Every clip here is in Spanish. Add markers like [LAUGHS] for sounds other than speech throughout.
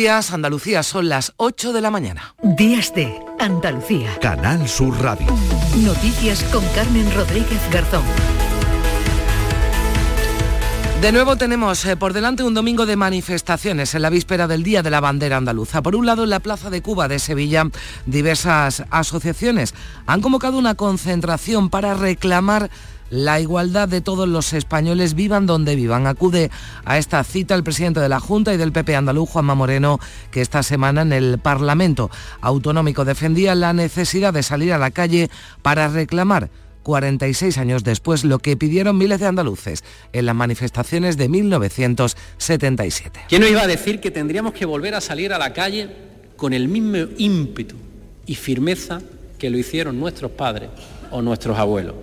Días Andalucía son las 8 de la mañana. Días de Andalucía. Canal Sur Radio. Noticias con Carmen Rodríguez Garzón. De nuevo tenemos eh, por delante un domingo de manifestaciones en la víspera del Día de la Bandera Andaluza. Por un lado, en la Plaza de Cuba de Sevilla, diversas asociaciones han convocado una concentración para reclamar la igualdad de todos los españoles, vivan donde vivan. Acude a esta cita el presidente de la Junta y del PP andaluz, Juanma Moreno, que esta semana en el Parlamento Autonómico defendía la necesidad de salir a la calle para reclamar 46 años después lo que pidieron miles de andaluces en las manifestaciones de 1977. ¿Quién nos iba a decir que tendríamos que volver a salir a la calle con el mismo ímpetu y firmeza que lo hicieron nuestros padres o nuestros abuelos?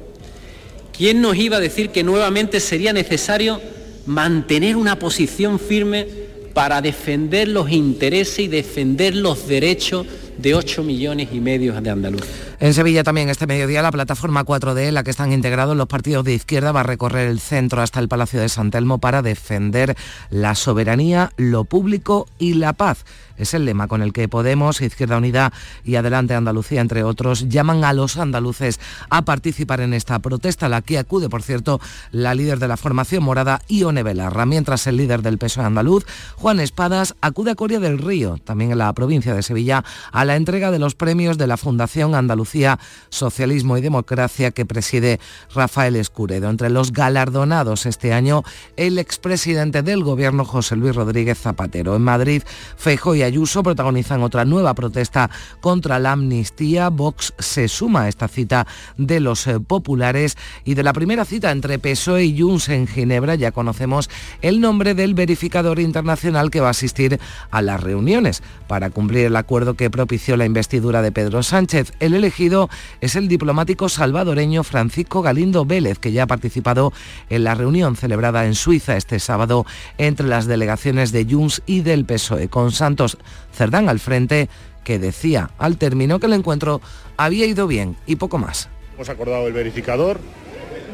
¿Quién nos iba a decir que nuevamente sería necesario mantener una posición firme para defender los intereses y defender los derechos de 8 millones y medio de andaluces? En Sevilla también este mediodía la plataforma 4D, en la que están integrados los partidos de izquierda, va a recorrer el centro hasta el Palacio de San Telmo para defender la soberanía, lo público y la paz. Es el lema con el que Podemos, Izquierda Unida y Adelante Andalucía, entre otros, llaman a los andaluces a participar en esta protesta, a la que acude, por cierto, la líder de la formación morada, Ione Belarra, mientras el líder del PSOE andaluz, Juan Espadas, acude a Coria del Río, también en la provincia de Sevilla, a la entrega de los premios de la Fundación Andalucía Socialismo y Democracia que preside Rafael Escuredo. Entre los galardonados este año, el expresidente del Gobierno, José Luis Rodríguez Zapatero. En Madrid, Feijóo y Ayuso protagonizan otra nueva protesta contra la amnistía. Vox se suma a esta cita de los eh, populares y de la primera cita entre PSOE y Junts en Ginebra ya conocemos el nombre del verificador internacional que va a asistir a las reuniones para cumplir el acuerdo que propició la investidura de Pedro Sánchez. El elegido es el diplomático salvadoreño Francisco Galindo Vélez, que ya ha participado en la reunión celebrada en Suiza este sábado entre las delegaciones de Junts y del PSOE, con Santos Cerdán al frente, que decía al término que el encuentro había ido bien y poco más. Hemos acordado el verificador,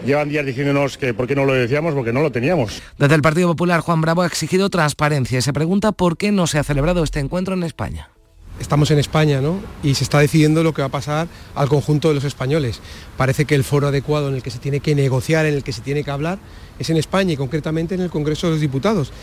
Llevan días diciéndonos que por qué no lo decíamos, porque no lo teníamos. Desde el Partido Popular, Juan Bravo ha exigido transparencia y se pregunta por qué no se ha celebrado este encuentro en España. Estamos en España, ¿no? Y se está decidiendo lo que va a pasar al conjunto de los españoles. Parece que el foro adecuado en el que se tiene que negociar, en el que se tiene que hablar, es en España y concretamente en el Congreso de los Diputados.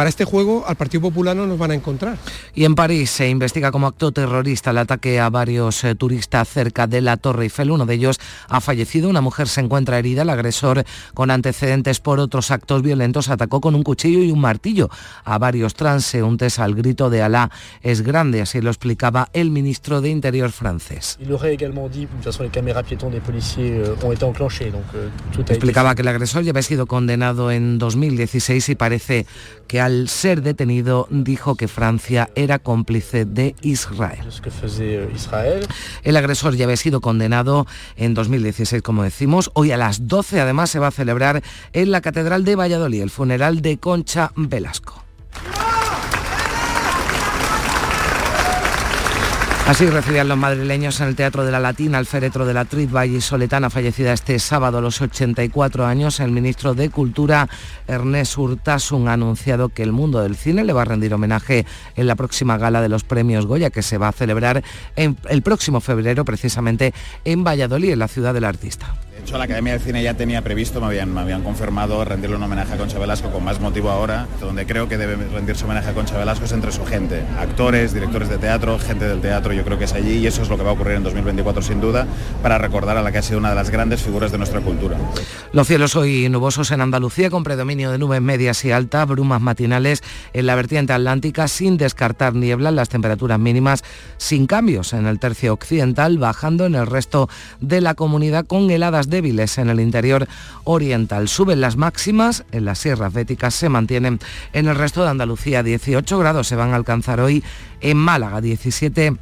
Para este juego al Partido Popular no nos van a encontrar. Y en París se investiga como acto terrorista el ataque a varios eh, turistas cerca de la Torre Eiffel. Uno de ellos ha fallecido, una mujer se encuentra herida. El agresor, con antecedentes por otros actos violentos, atacó con un cuchillo y un martillo a varios transeúntes al grito de Alá es grande, así lo explicaba el ministro de Interior francés. Explicaba que el agresor ya había sido condenado en 2016 y parece que al ser detenido dijo que Francia era cómplice de Israel. El agresor ya había sido condenado en 2016, como decimos. Hoy a las 12 además se va a celebrar en la Catedral de Valladolid el funeral de Concha Velasco. Así recibían los madrileños en el Teatro de la Latina el féretro de la actriz Soletana, fallecida este sábado a los 84 años. El ministro de Cultura, Ernest Urtasun, ha anunciado que el mundo del cine le va a rendir homenaje en la próxima gala de los premios Goya, que se va a celebrar en el próximo febrero, precisamente en Valladolid, en la ciudad del artista. De hecho, la Academia de Cine ya tenía previsto, me habían, me habían confirmado rendirle un homenaje a Concha Velasco con más motivo ahora, donde creo que debe rendirse homenaje a Concha Velasco es entre su gente, actores, directores de teatro, gente del teatro, yo creo que es allí y eso es lo que va a ocurrir en 2024 sin duda, para recordar a la que ha sido una de las grandes figuras de nuestra cultura. Los cielos hoy nubosos en Andalucía, con predominio de nubes medias y altas, brumas matinales en la vertiente atlántica, sin descartar niebla, las temperaturas mínimas sin cambios en el tercio occidental, bajando en el resto de la comunidad con heladas débiles en el interior oriental. Suben las máximas en las sierras béticas, se mantienen en el resto de Andalucía. 18 grados se van a alcanzar hoy en Málaga, 17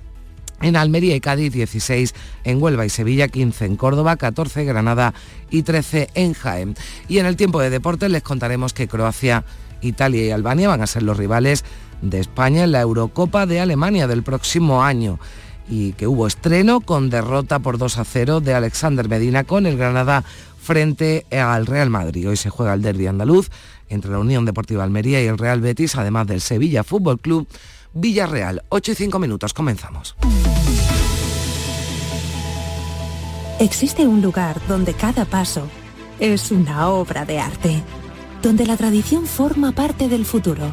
en Almería y Cádiz 16, en Huelva y Sevilla 15, en Córdoba 14, Granada y 13 en Jaén. Y en el tiempo de deportes les contaremos que Croacia, Italia y Albania van a ser los rivales de España en la Eurocopa de Alemania del próximo año y que hubo estreno con derrota por 2 a 0 de Alexander Medina con el Granada frente al Real Madrid. Hoy se juega el derby andaluz entre la Unión Deportiva Almería y el Real Betis, además del Sevilla Fútbol Club Villarreal. 8 y 5 minutos, comenzamos. Existe un lugar donde cada paso es una obra de arte, donde la tradición forma parte del futuro,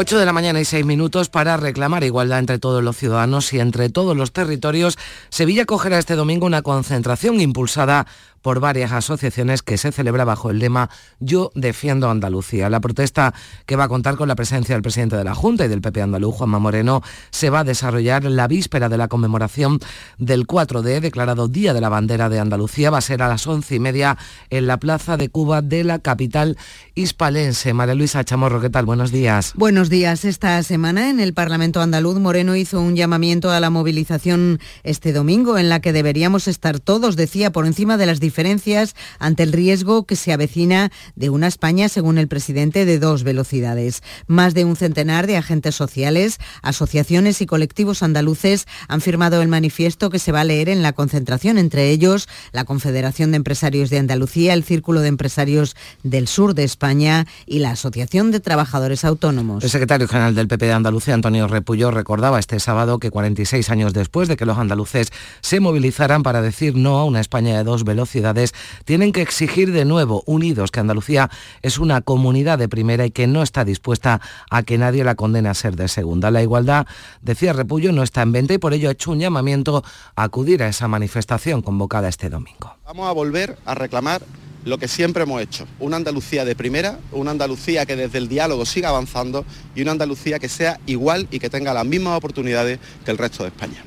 8 de la mañana y 6 minutos para reclamar igualdad entre todos los ciudadanos y entre todos los territorios. Sevilla cogerá este domingo una concentración impulsada por varias asociaciones que se celebra bajo el lema Yo defiendo Andalucía. La protesta que va a contar con la presencia del presidente de la Junta y del PP andaluz, Juanma Moreno, se va a desarrollar la víspera de la conmemoración del 4D, declarado Día de la Bandera de Andalucía. Va a ser a las once y media en la Plaza de Cuba de la capital hispalense. María Luisa Chamorro, ¿qué tal? Buenos días. Buenos días. Esta semana en el Parlamento andaluz, Moreno hizo un llamamiento a la movilización este domingo en la que deberíamos estar todos, decía, por encima de las diferencias ante el riesgo que se avecina de una España, según el presidente, de dos velocidades. Más de un centenar de agentes sociales, asociaciones y colectivos andaluces han firmado el manifiesto que se va a leer en la concentración, entre ellos la Confederación de Empresarios de Andalucía, el Círculo de Empresarios del Sur de España y la Asociación de Trabajadores Autónomos. El secretario general del PP de Andalucía, Antonio Repullo, recordaba este sábado que 46 años después de que los andaluces se movilizaran para decir no a una España de dos velocidades, tienen que exigir de nuevo, unidos, que Andalucía es una comunidad de primera y que no está dispuesta a que nadie la condene a ser de segunda. La igualdad, decía Repullo, no está en venta y por ello ha hecho un llamamiento a acudir a esa manifestación convocada este domingo. Vamos a volver a reclamar lo que siempre hemos hecho, una Andalucía de primera, una Andalucía que desde el diálogo siga avanzando y una Andalucía que sea igual y que tenga las mismas oportunidades que el resto de España.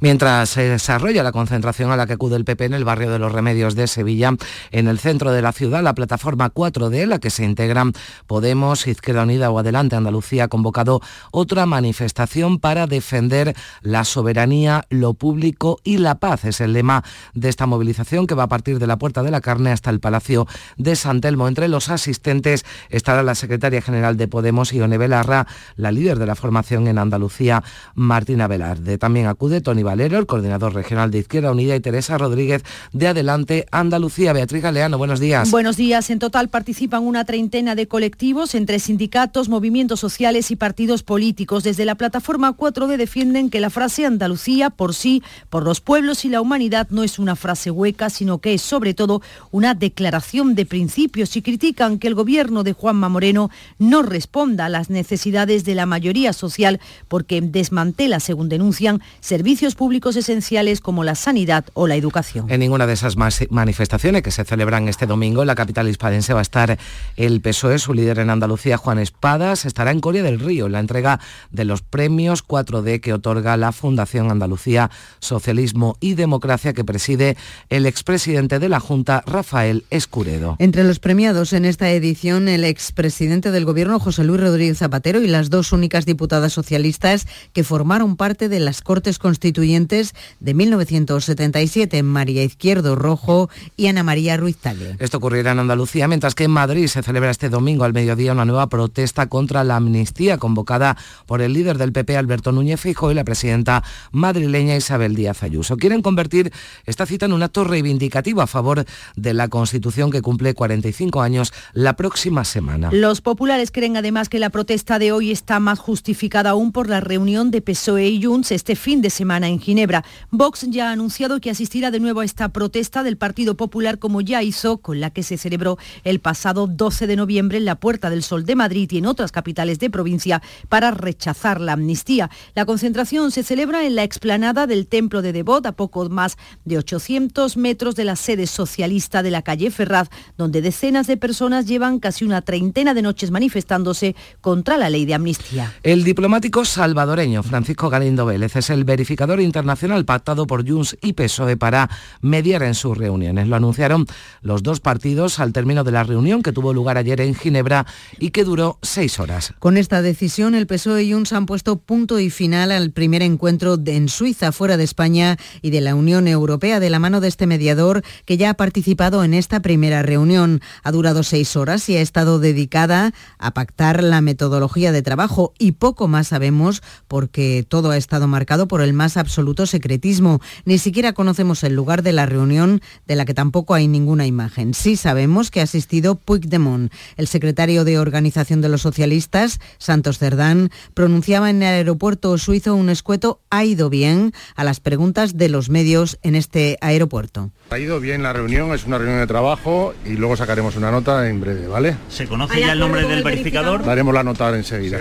Mientras se desarrolla la concentración a la que acude el PP en el barrio de los Remedios de Sevilla, en el centro de la ciudad, la plataforma 4D, la que se integran Podemos, Izquierda Unida o Adelante Andalucía, ha convocado otra manifestación para defender la soberanía, lo público y la paz. Es el lema de esta movilización que va a partir de la Puerta de la Carne hasta el Palacio de San Telmo. Entre los asistentes estará la secretaria general de Podemos, Ione Belarra, la líder de la formación en Andalucía, Martina Velarde. También acude Tony Valero, el coordinador regional de Izquierda Unida, y Teresa Rodríguez de Adelante Andalucía. Beatriz Galeano, buenos días. Buenos días. En total participan una treintena de colectivos entre sindicatos, movimientos sociales y partidos políticos. Desde la plataforma 4D defienden que la frase Andalucía por sí, por los pueblos y la humanidad no es una frase hueca, sino que es sobre todo una declaración de principios y critican que el gobierno de Juanma Moreno no responda a las necesidades de la mayoría social porque desmantela, según denuncian, servicios públicos esenciales como la sanidad o la educación. En ninguna de esas manifestaciones que se celebran este domingo en la capital hispalense va a estar el PSOE, su líder en Andalucía, Juan Espadas, estará en Coria del Río en la entrega de los premios 4D que otorga la Fundación Andalucía Socialismo y Democracia que preside el expresidente de la Junta, Rafael Escuredo. Entre los premiados en esta edición, el expresidente del Gobierno, José Luis Rodríguez Zapatero, y las dos únicas diputadas socialistas que formaron parte de las Cortes Constituyentes de 1977, María Izquierdo Rojo y Ana María Ruiz Tagle. Esto ocurrirá en Andalucía, mientras que en Madrid se celebra este domingo al mediodía una nueva protesta contra la amnistía convocada por el líder del PP, Alberto Núñez Fijo, y la presidenta madrileña Isabel Díaz Ayuso. Quieren convertir esta cita en un acto reivindicativo a favor de la Constitución que cumple 45 años la próxima semana. Los populares creen además que la protesta de hoy está más justificada aún por la reunión de PSOE y Junts este fin de semana en Ginebra. Vox ya ha anunciado que asistirá de nuevo a esta protesta del Partido Popular como ya hizo con la que se celebró el pasado 12 de noviembre en la Puerta del Sol de Madrid y en otras capitales de provincia para rechazar la amnistía. La concentración se celebra en la explanada del Templo de Devot, a poco más de 800 metros de la sede socialista de la calle Ferraz, donde decenas de personas llevan casi una treintena de noches manifestándose contra la ley de amnistía. El diplomático salvadoreño Francisco Galindo Vélez es el verificador internacional pactado por Junts y PSOE para mediar en sus reuniones. Lo anunciaron los dos partidos al término de la reunión que tuvo lugar ayer en Ginebra y que duró seis horas. Con esta decisión, el PSOE y Junts han puesto punto y final al primer encuentro en Suiza, fuera de España y de la Unión Europea, de la mano de este mediador que ya ha participado en esta primera reunión. Ha durado seis horas y ha estado dedicada a pactar la metodología de trabajo y poco más sabemos porque todo ha estado marcado por el más absoluto secretismo. Ni siquiera conocemos el lugar de la reunión de la que tampoco hay ninguna imagen. Sí sabemos que ha asistido Puigdemont. El secretario de Organización de los Socialistas, Santos Cerdán, pronunciaba en el aeropuerto suizo un escueto ha ido bien a las preguntas de los medios en este aeropuerto. Ha ido bien la reunión, es una reunión de trabajo y luego sacaremos una nota en breve, ¿vale? ¿Se conoce ya el nombre del verificador? Daremos la nota enseguida.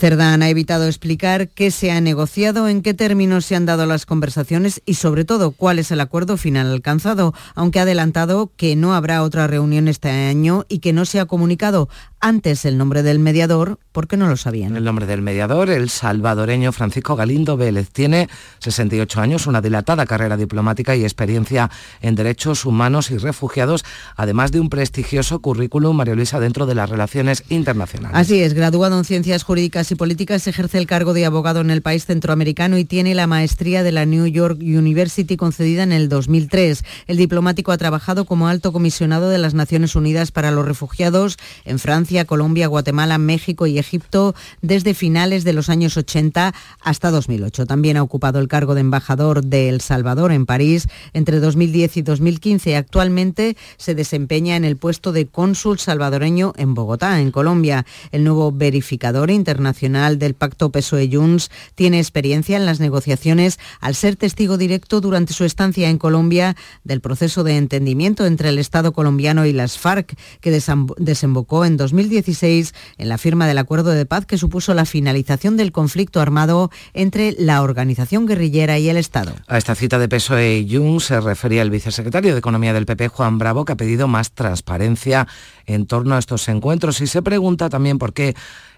Cerdán ha evitado explicar qué se ha negociado, en qué términos se han dado las conversaciones y sobre todo cuál es el acuerdo final alcanzado, aunque ha adelantado que no habrá otra reunión este año y que no se ha comunicado antes el nombre del mediador porque no lo sabían. El nombre del mediador, el salvadoreño Francisco Galindo Vélez, tiene 68 años, una dilatada carrera diplomática y experiencia en derechos humanos y refugiados, además de un prestigioso currículum, María Luisa, dentro de las relaciones internacionales. Así es, graduado en Ciencias Jurídicas y Políticas, ejerce el cargo de abogado en el país centroamericano y tiene la maestría de la New York University concedida en el 2003. El diplomático ha trabajado como alto comisionado de las Naciones Unidas para los Refugiados en Francia, Colombia, Guatemala, México y Egipto desde finales de los años 80 hasta 2008. También ha ocupado el cargo de embajador de El Salvador en París entre 2010 y 2015 actualmente se desempeña en el puesto de cónsul salvadoreño en Bogotá, en Colombia. El nuevo verificador internacional del Pacto PSOE-Junts tiene experiencia en las negociaciones al ser testigo directo durante su estancia en Colombia del proceso de entendimiento entre el Estado colombiano y las FARC que desembocó en 2015 2016 en la firma del acuerdo de paz que supuso la finalización del conflicto armado entre la organización guerrillera y el Estado. A esta cita de PSOE y Jung se refería el vicesecretario de Economía del PP, Juan Bravo, que ha pedido más transparencia en torno a estos encuentros y se pregunta también por qué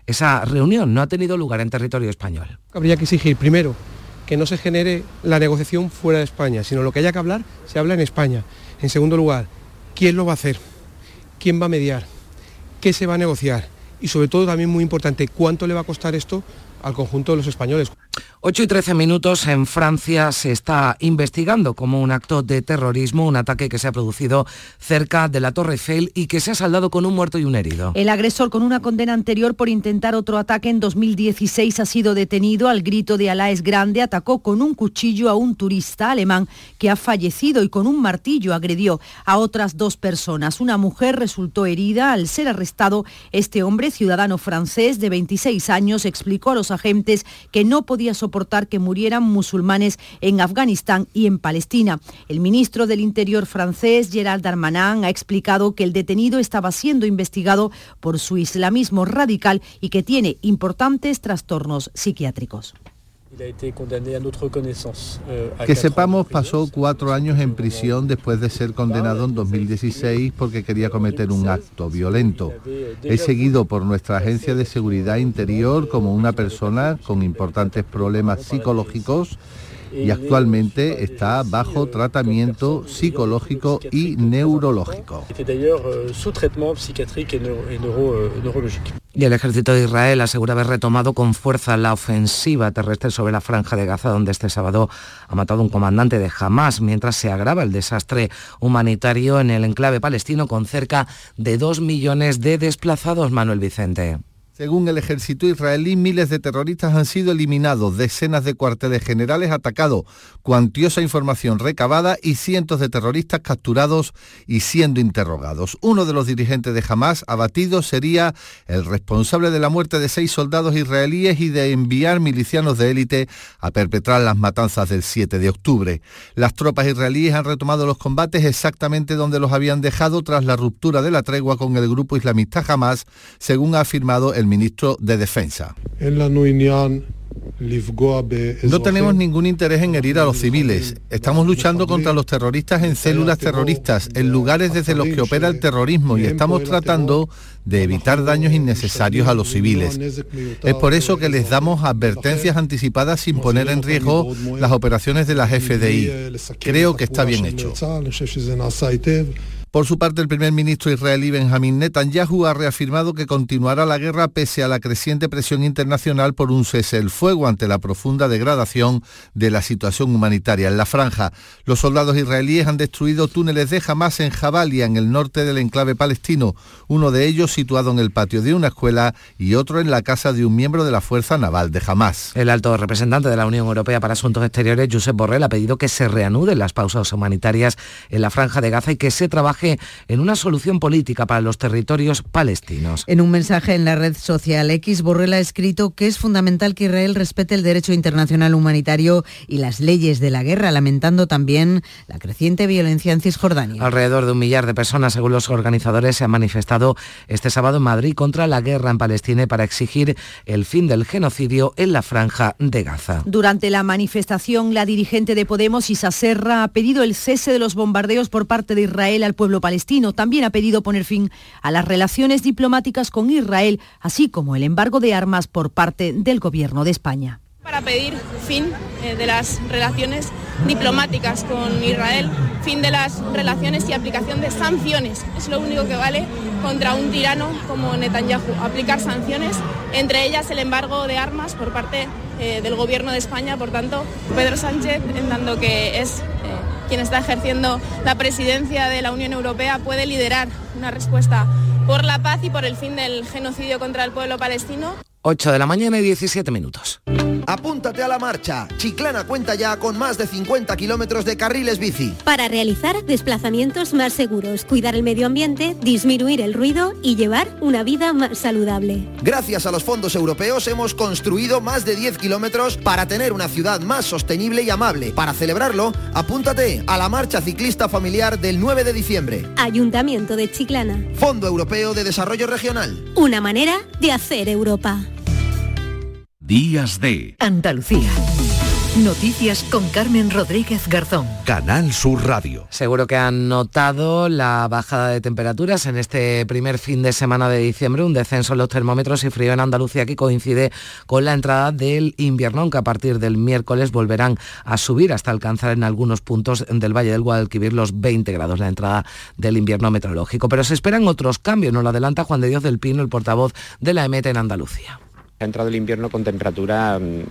esa reunión no ha tenido lugar en territorio español. Habría que exigir primero que no se genere la negociación fuera de España, sino lo que haya que hablar se habla en España. En segundo lugar, ¿quién lo va a hacer? ¿Quién va a mediar? qué se va a negociar y sobre todo también muy importante, cuánto le va a costar esto al conjunto de los españoles. 8 y 13 minutos en Francia se está investigando como un acto de terrorismo un ataque que se ha producido cerca de la Torre Eiffel y que se ha saldado con un muerto y un herido. El agresor con una condena anterior por intentar otro ataque en 2016 ha sido detenido al grito de Alá es grande, atacó con un cuchillo a un turista alemán que ha fallecido y con un martillo agredió a otras dos personas. Una mujer resultó herida al ser arrestado. Este hombre, ciudadano francés de 26 años, explicó a los agentes que no podía soportar que murieran musulmanes en Afganistán y en Palestina. El ministro del Interior francés, Gerald Darmanin, ha explicado que el detenido estaba siendo investigado por su islamismo radical y que tiene importantes trastornos psiquiátricos. Que sepamos, pasó cuatro años en prisión después de ser condenado en 2016 porque quería cometer un acto violento. Es seguido por nuestra Agencia de Seguridad Interior como una persona con importantes problemas psicológicos y actualmente está bajo tratamiento psicológico y neurológico. Y el ejército de Israel asegura haber retomado con fuerza la ofensiva terrestre sobre la franja de Gaza, donde este sábado ha matado un comandante de Hamas, mientras se agrava el desastre humanitario en el enclave palestino con cerca de dos millones de desplazados, Manuel Vicente. Según el ejército israelí, miles de terroristas han sido eliminados, decenas de cuarteles generales atacados, cuantiosa información recabada y cientos de terroristas capturados y siendo interrogados. Uno de los dirigentes de Hamas abatido sería el responsable de la muerte de seis soldados israelíes y de enviar milicianos de élite a perpetrar las matanzas del 7 de octubre. Las tropas israelíes han retomado los combates exactamente donde los habían dejado tras la ruptura de la tregua con el grupo islamista Hamas, según ha afirmado el ministro de Defensa. No tenemos ningún interés en herir a los civiles. Estamos luchando contra los terroristas en células terroristas, en lugares desde los que opera el terrorismo y estamos tratando de evitar daños innecesarios a los civiles. Es por eso que les damos advertencias anticipadas sin poner en riesgo las operaciones de las FDI. Creo que está bien hecho. Por su parte, el primer ministro israelí Benjamín Netanyahu ha reafirmado que continuará la guerra pese a la creciente presión internacional por un cese el fuego ante la profunda degradación de la situación humanitaria en la franja. Los soldados israelíes han destruido túneles de Hamas en Jabalia, en el norte del enclave palestino, uno de ellos situado en el patio de una escuela y otro en la casa de un miembro de la Fuerza Naval de Hamas. El alto representante de la Unión Europea para Asuntos Exteriores, Josep Borrell, ha pedido que se reanuden las pausas humanitarias en la franja de Gaza y que se trabaje en una solución política para los territorios palestinos. En un mensaje en la red social X, Borrell ha escrito que es fundamental que Israel respete el derecho internacional humanitario y las leyes de la guerra, lamentando también la creciente violencia en Cisjordania. Alrededor de un millar de personas, según los organizadores, se han manifestado este sábado en Madrid contra la guerra en Palestina y para exigir el fin del genocidio en la franja de Gaza. Durante la manifestación, la dirigente de Podemos, Isa Serra, ha pedido el cese de los bombardeos por parte de Israel al pueblo palestino. También ha pedido poner fin a las relaciones diplomáticas con Israel, así como el embargo de armas por parte del Gobierno de España. Para pedir fin eh, de las relaciones diplomáticas con Israel, fin de las relaciones y aplicación de sanciones. Es lo único que vale contra un tirano como Netanyahu, aplicar sanciones, entre ellas el embargo de armas por parte eh, del Gobierno de España. Por tanto, Pedro Sánchez, en dando que es eh, quien está ejerciendo la presidencia de la Unión Europea, puede liderar una respuesta por la paz y por el fin del genocidio contra el pueblo palestino. 8 de la mañana y 17 minutos. Apúntate a la marcha. Chiclana cuenta ya con más de 50 kilómetros de carriles bici. Para realizar desplazamientos más seguros, cuidar el medio ambiente, disminuir el ruido y llevar una vida más saludable. Gracias a los fondos europeos hemos construido más de 10 kilómetros para tener una ciudad más sostenible y amable. Para celebrarlo, apúntate a la marcha ciclista familiar del 9 de diciembre. Ayuntamiento de Chiclana. Fondo Europeo de Desarrollo Regional. Una manera de hacer Europa. Días de Andalucía. Noticias con Carmen Rodríguez Garzón. Canal Sur Radio. Seguro que han notado la bajada de temperaturas en este primer fin de semana de diciembre, un descenso en los termómetros y frío en Andalucía que coincide con la entrada del invierno, aunque a partir del miércoles volverán a subir hasta alcanzar en algunos puntos del Valle del Guadalquivir los 20 grados, la entrada del invierno meteorológico. Pero se esperan otros cambios, nos lo adelanta Juan de Dios del Pino, el portavoz de la EMET en Andalucía. Ha entrado el invierno con temperatura mm,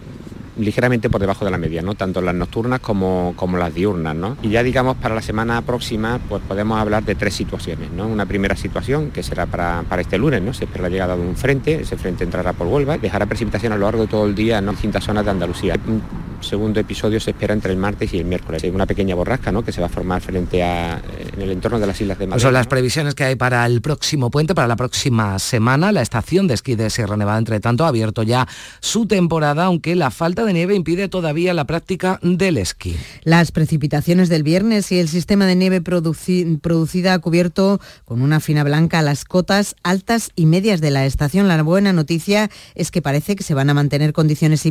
ligeramente por debajo de la media, ¿no? tanto las nocturnas como, como las diurnas. ¿no? Y ya digamos para la semana próxima pues podemos hablar de tres situaciones. ¿no? Una primera situación que será para, para este lunes, ¿no? se espera la llegada de un frente, ese frente entrará por Huelva, dejará precipitación a lo largo de todo el día en distintas zonas de Andalucía. Un segundo episodio se espera entre el martes y el miércoles. Una pequeña borrasca ¿no? que se va a formar frente a en el entorno de las Islas de Madrid. Son las previsiones que hay para el próximo puente, para la próxima semana. La estación de esquí de Sierra Nevada, entre tanto, ha abierto ya su temporada, aunque la falta de nieve impide todavía la práctica del esquí. Las precipitaciones del viernes y el sistema de nieve producida ha cubierto con una fina blanca las cotas altas y medias de la estación. La buena noticia es que parece que se van a mantener condiciones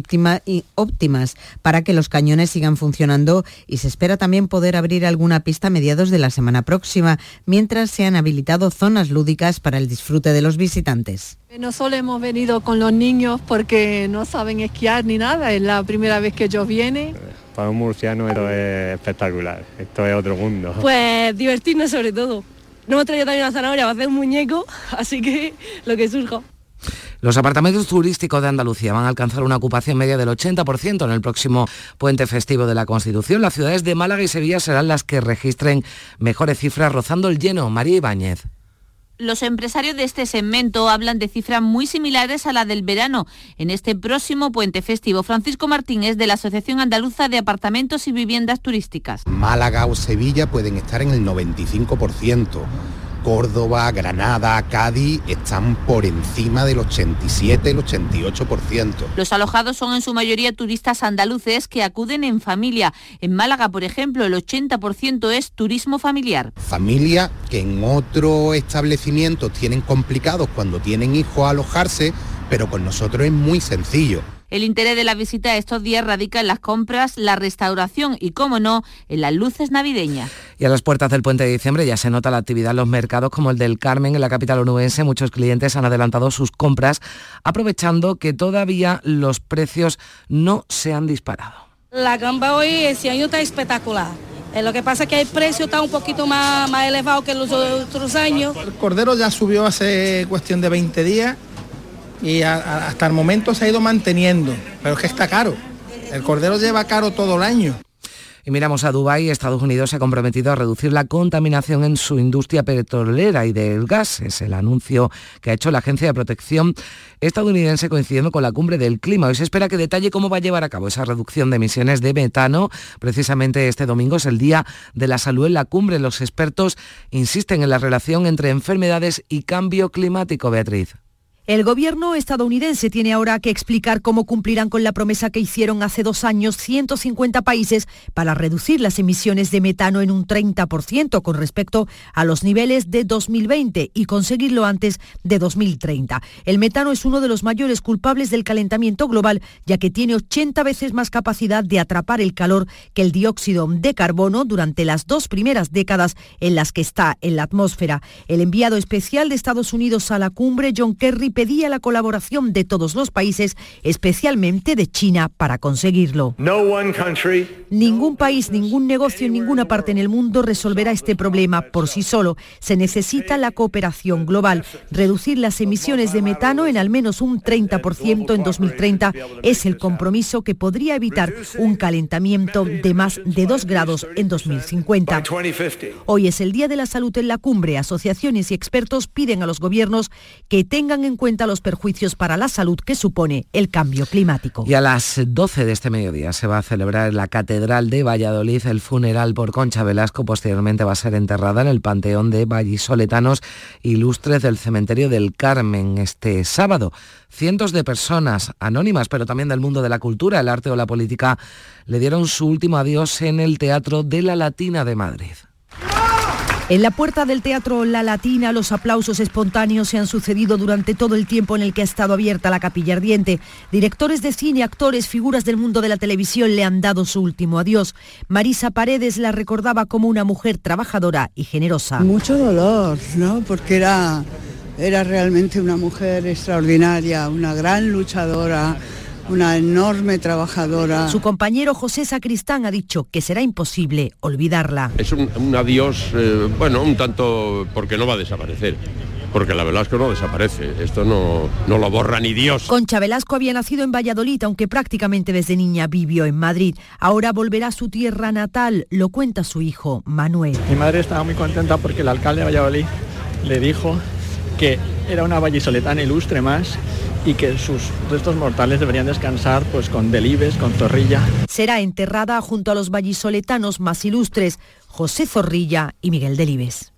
óptimas para que los cañones sigan funcionando y se espera también poder abrir alguna pista a mediados de la semana próxima, mientras se han habilitado zonas lúdicas para el disfrute de los visitantes. No solo hemos venido con los niños porque no saben esquiar ni nada, es la primera vez que ellos vienen. Para un murciano esto es espectacular, esto es otro mundo. Pues divertirnos sobre todo. No hemos traído también una zanahoria para hacer un muñeco, así que lo que surja. Los apartamentos turísticos de Andalucía van a alcanzar una ocupación media del 80% en el próximo puente festivo de la Constitución. Las ciudades de Málaga y Sevilla serán las que registren mejores cifras rozando el lleno. María Ibáñez. Los empresarios de este segmento hablan de cifras muy similares a la del verano en este próximo puente festivo. Francisco Martínez de la Asociación Andaluza de Apartamentos y Viviendas Turísticas. Málaga o Sevilla pueden estar en el 95%. Córdoba, Granada, Cádiz están por encima del 87, el 88%. Los alojados son en su mayoría turistas andaluces que acuden en familia. En Málaga, por ejemplo, el 80% es turismo familiar. Familia que en otros establecimientos tienen complicados cuando tienen hijos a alojarse, pero con nosotros es muy sencillo. El interés de la visita estos días radica en las compras, la restauración y, como no, en las luces navideñas. Y a las puertas del puente de diciembre ya se nota la actividad en los mercados como el del Carmen en la capital onubense. Muchos clientes han adelantado sus compras aprovechando que todavía los precios no se han disparado. La gamba hoy este año está espectacular. Eh, lo que pasa es que el precio está un poquito más, más elevado que los otros años. El cordero ya subió hace cuestión de 20 días y hasta el momento se ha ido manteniendo, pero es que está caro. El cordero lleva caro todo el año. Y miramos a Dubái, Estados Unidos se ha comprometido a reducir la contaminación en su industria petrolera y del gas. Es el anuncio que ha hecho la Agencia de Protección estadounidense coincidiendo con la cumbre del clima. Hoy se espera que detalle cómo va a llevar a cabo esa reducción de emisiones de metano. Precisamente este domingo es el Día de la Salud en la cumbre. Los expertos insisten en la relación entre enfermedades y cambio climático, Beatriz. El gobierno estadounidense tiene ahora que explicar cómo cumplirán con la promesa que hicieron hace dos años 150 países para reducir las emisiones de metano en un 30% con respecto a los niveles de 2020 y conseguirlo antes de 2030. El metano es uno de los mayores culpables del calentamiento global, ya que tiene 80 veces más capacidad de atrapar el calor que el dióxido de carbono durante las dos primeras décadas en las que está en la atmósfera. El enviado especial de Estados Unidos a la cumbre, John Kerry, pedía la colaboración de todos los países, especialmente de China, para conseguirlo. Ningún país, ningún negocio en ninguna parte en el mundo resolverá este problema por sí solo. Se necesita la cooperación global. Reducir las emisiones de metano en al menos un 30% en 2030 es el compromiso que podría evitar un calentamiento de más de 2 grados en 2050. Hoy es el Día de la Salud en la cumbre. Asociaciones y expertos piden a los gobiernos que tengan en cuenta los perjuicios para la salud que supone el cambio climático. Y a las 12 de este mediodía se va a celebrar en la Catedral de Valladolid el funeral por Concha Velasco. Posteriormente va a ser enterrada en el Panteón de Vallisoletanos Ilustres del Cementerio del Carmen este sábado. Cientos de personas anónimas, pero también del mundo de la cultura, el arte o la política, le dieron su último adiós en el Teatro de la Latina de Madrid. En la puerta del Teatro La Latina los aplausos espontáneos se han sucedido durante todo el tiempo en el que ha estado abierta la capilla ardiente. Directores de cine, actores, figuras del mundo de la televisión le han dado su último adiós. Marisa Paredes la recordaba como una mujer trabajadora y generosa. Mucho dolor, ¿no? Porque era, era realmente una mujer extraordinaria, una gran luchadora una enorme trabajadora. Su compañero José Sacristán ha dicho que será imposible olvidarla. Es un, adiós, eh, bueno, un tanto porque no va a desaparecer porque la Velasco no desaparece, esto no, no lo borra ni Dios. Concha Velasco había nacido en Valladolid, aunque prácticamente desde niña vivió en Madrid. Ahora volverá a su tierra natal, lo cuenta su hijo Manuel. Mi madre estaba muy contenta porque el alcalde de Valladolid le dijo que era una vallisoletana ilustre más y que sus restos mortales deberían descansar pues con Delibes, con Zorrilla. Será enterrada junto a los vallisoletanos más ilustres, José Zorrilla y Miguel Delibes.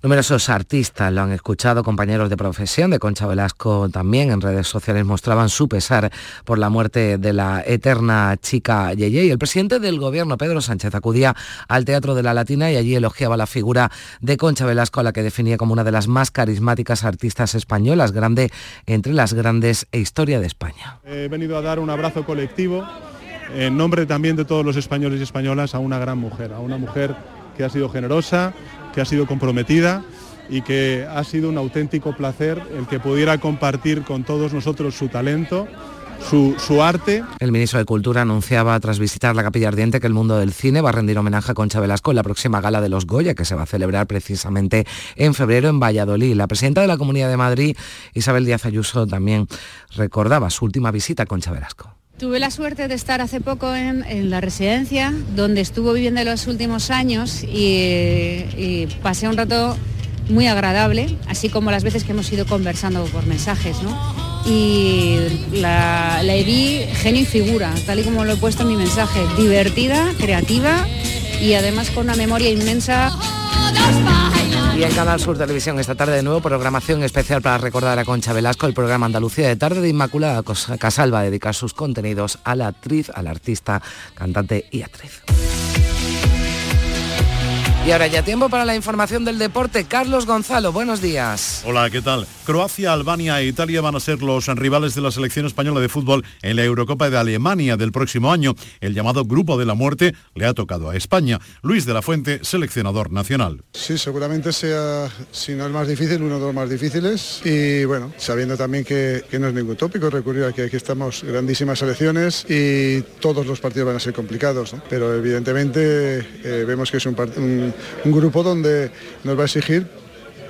Numerosos artistas lo han escuchado, compañeros de profesión de Concha Velasco también en redes sociales mostraban su pesar por la muerte de la eterna chica Yeye. Y el presidente del gobierno, Pedro Sánchez, acudía al Teatro de la Latina y allí elogiaba la figura de Concha Velasco, a la que definía como una de las más carismáticas artistas españolas, grande entre las grandes e historia de España. He venido a dar un abrazo colectivo en nombre también de todos los españoles y españolas a una gran mujer, a una mujer que ha sido generosa, que ha sido comprometida y que ha sido un auténtico placer el que pudiera compartir con todos nosotros su talento, su, su, arte. El ministro de Cultura anunciaba tras visitar la Capilla Ardiente que el mundo del cine va a rendir homenaje a Concha Velasco en la próxima gala de los Goya, que se va a celebrar precisamente en febrero en Valladolid. La presidenta de la Comunidad de Madrid, Isabel Díaz Ayuso, también recordaba su última visita a Concha Velasco. Tuve la suerte de estar hace poco en, la residencia donde estuvo viviendo los últimos años y, pasé un rato muy agradable, así como las veces que hemos ido conversando por mensajes, ¿no? Y la, la vi genio y figura, tal y como lo he puesto en mi mensaje, divertida, creativa y además con una memoria inmensa. Y en Canal Sur Televisión esta tarde de nuevo programación especial para recordar a Concha Velasco, el programa Andalucía de Tarde de Inmaculada Casal va a dedicar sus contenidos a la actriz, al artista, cantante y actriz. Y ahora ya tiempo para la información del deporte. Carlos Gonzalo, buenos días. Hola, ¿qué tal? Croacia, Albania e Italia van a ser los rivales de la selección española de fútbol en la Eurocopa de Alemania del próximo año. El llamado Grupo de la Muerte le ha tocado a España. Luis de la Fuente, seleccionador nacional. Sí, seguramente sea, si no el más difícil, uno de los más difíciles. Y bueno, sabiendo también que, no es ningún tópico recurrir a que aquí estamos grandísimas selecciones y todos los partidos van a ser complicados. Pero evidentemente eh, vemos que es un, un un grupo donde nos va a exigir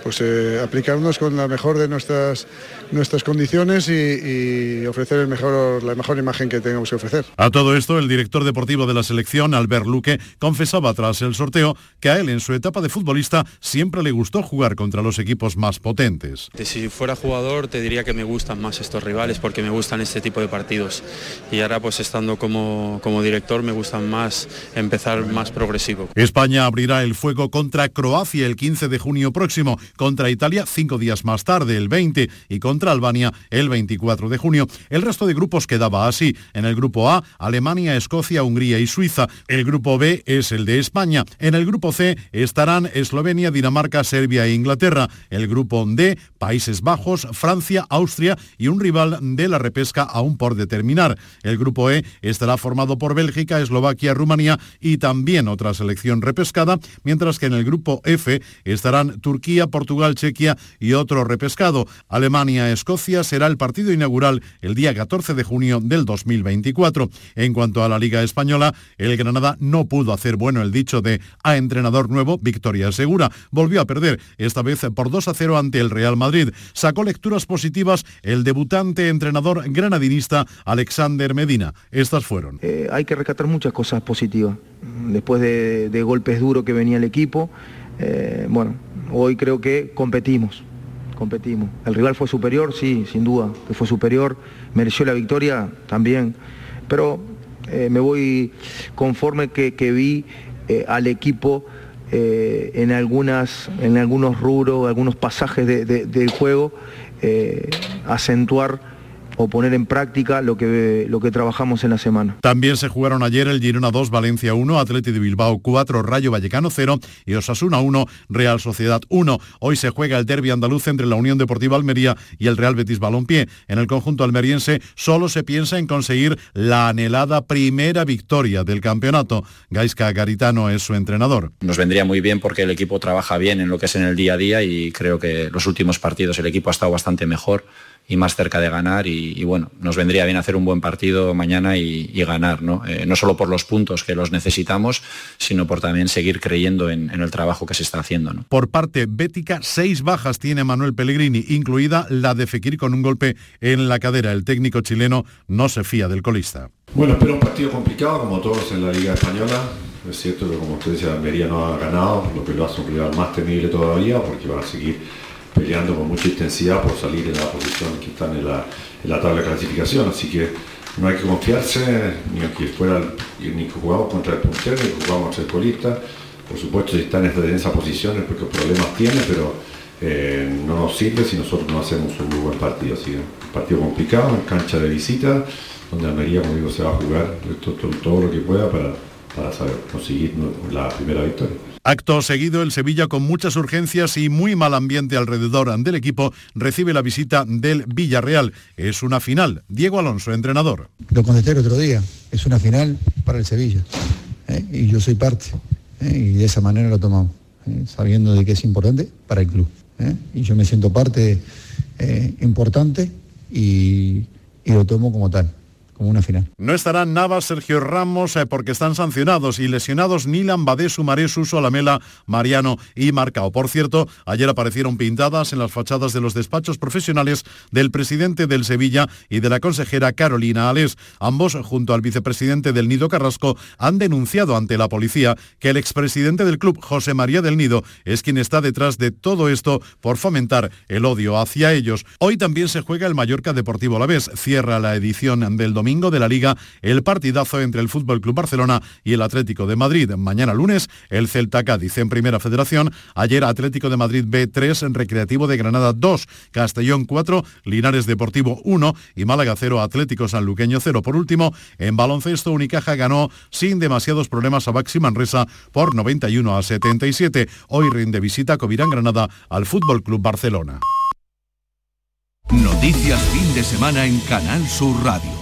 pues eh, aplicarnos con la mejor de nuestras nuestras condiciones y, ofrecer el mejor, la mejor imagen que tengamos que ofrecer. A todo esto, el director deportivo de la selección, Albert Luque, confesaba tras el sorteo que a él en su etapa de futbolista siempre le gustó jugar contra los equipos más potentes. Si fuera jugador te diría que me gustan más estos rivales porque me gustan este tipo de partidos y ahora pues estando como, como director me gustan más empezar más progresivo. España abrirá el fuego contra Croacia el 15 de junio próximo, contra Italia cinco días más tarde, el 20, y contra contra Albania el 24 de junio. El resto de grupos quedaba así. En el grupo A, Alemania, Escocia, Hungría y Suiza. El grupo B es el de España. En el grupo C estarán Eslovenia, Dinamarca, Serbia e Inglaterra. El grupo D, Países Bajos, Francia, Austria y un rival de la repesca aún por determinar. El grupo E estará formado por Bélgica, Eslovaquia, Rumanía y también otra selección repescada, mientras que en el grupo F estarán Turquía, Portugal, Chequia y otro repescado. Alemania, Escocia será el partido inaugural el día 14 de junio del 2024. En cuanto a la Liga Española, el Granada no pudo hacer bueno el dicho de a entrenador nuevo, victoria segura. Volvió a perder, esta vez por 2 a 0 ante el Real Madrid. Sacó lecturas positivas el debutante entrenador granadinista Alexander Medina. Estas fueron. Eh, hay que rescatar muchas cosas positivas. Después de, golpes duros que venía el equipo, eh, bueno, hoy creo que competimos competimos. El rival fue superior, sí, sin duda, que fue superior, mereció la victoria también, pero eh, me voy conforme que, vi eh, al equipo eh, en, algunas, en algunos rubros, algunos pasajes del juego, acentuar o poner en práctica lo que, lo que trabajamos en la semana. También se jugaron ayer el Girona 2, Valencia 1, Atleti de Bilbao 4, Rayo Vallecano 0 y Osasuna 1, Real Sociedad 1. Hoy se juega el derby andaluz entre la Unión Deportiva Almería y el Real Betis Balompié. En el conjunto almeriense solo se piensa en conseguir la anhelada primera victoria del campeonato. Gaisca Garitano es su entrenador. Nos vendría muy bien porque el equipo trabaja bien en lo que es en el día a día y creo que los últimos partidos el equipo ha estado bastante mejor y más cerca de ganar y, bueno, nos vendría bien hacer un buen partido mañana y, ganar, ¿no? Eh, no solo por los puntos que los necesitamos, sino por también seguir creyendo en, el trabajo que se está haciendo. Por parte bética, seis bajas tiene Manuel Pellegrini, incluida la de Fekir con un golpe en la cadera. El técnico chileno no se fía del colista. Bueno, espero un partido complicado como todos en la Liga Española. Es cierto que como usted dice, Almería no ha ganado, lo que lo hace un rival más temible todavía porque va a seguir peleando con mucha intensidad por salir en la posición que están en la, tabla de clasificación, así que no hay que confiarse ni que fuera ni que jugamos contra el puntero ni que jugamos contra el colista. Por supuesto si están en esa posición es porque problemas tiene, pero eh, no nos sirve si nosotros no hacemos un buen partido. Así un partido complicado, en cancha de visita, donde Almería, como digo, se va a jugar todo, lo que pueda para, para conseguir la primera victoria. Acto seguido, el Sevilla con muchas urgencias y muy mal ambiente alrededor del equipo recibe la visita del Villarreal. Es una final. Diego Alonso, entrenador. Lo contesté el otro día. Es una final para el Sevilla. ¿eh? Y yo soy parte. ¿eh? Y de esa manera lo tomamos. ¿eh? Sabiendo de que es importante para el club. Y yo me siento parte importante y, y lo tomo como tal como una final. No estarán Navas, Sergio Ramos, eh, porque están sancionados y lesionados Nilan, Badé, Sumaré, Suso, Alamela, Mariano y Marcao. Por cierto, ayer aparecieron pintadas en las fachadas de los despachos profesionales del presidente del Sevilla y de la consejera Carolina Ales. Ambos, junto al vicepresidente del Nido Carrasco, han denunciado ante la policía que el expresidente del club, José María del Nido, es quien está detrás de todo esto por fomentar el odio hacia ellos. Hoy también se juega el Mallorca Deportivo la vez. Cierra la edición del domingo domingo de la Liga el partidazo entre el Fútbol Club Barcelona y el Atlético de Madrid. Mañana lunes el Celta Cádiz en Primera Federación. Ayer Atlético de Madrid B3 en Recreativo de Granada 2, Castellón 4, Linares Deportivo 1 y Málaga 0 Atlético Sanluqueño 0. Por último, en baloncesto Unicaja ganó sin demasiados problemas a Baxi Manresa por 91 a 77. Hoy rinde visita Covirán Granada al Fútbol Club Barcelona. Noticias fin de semana en Canal Sur Radio.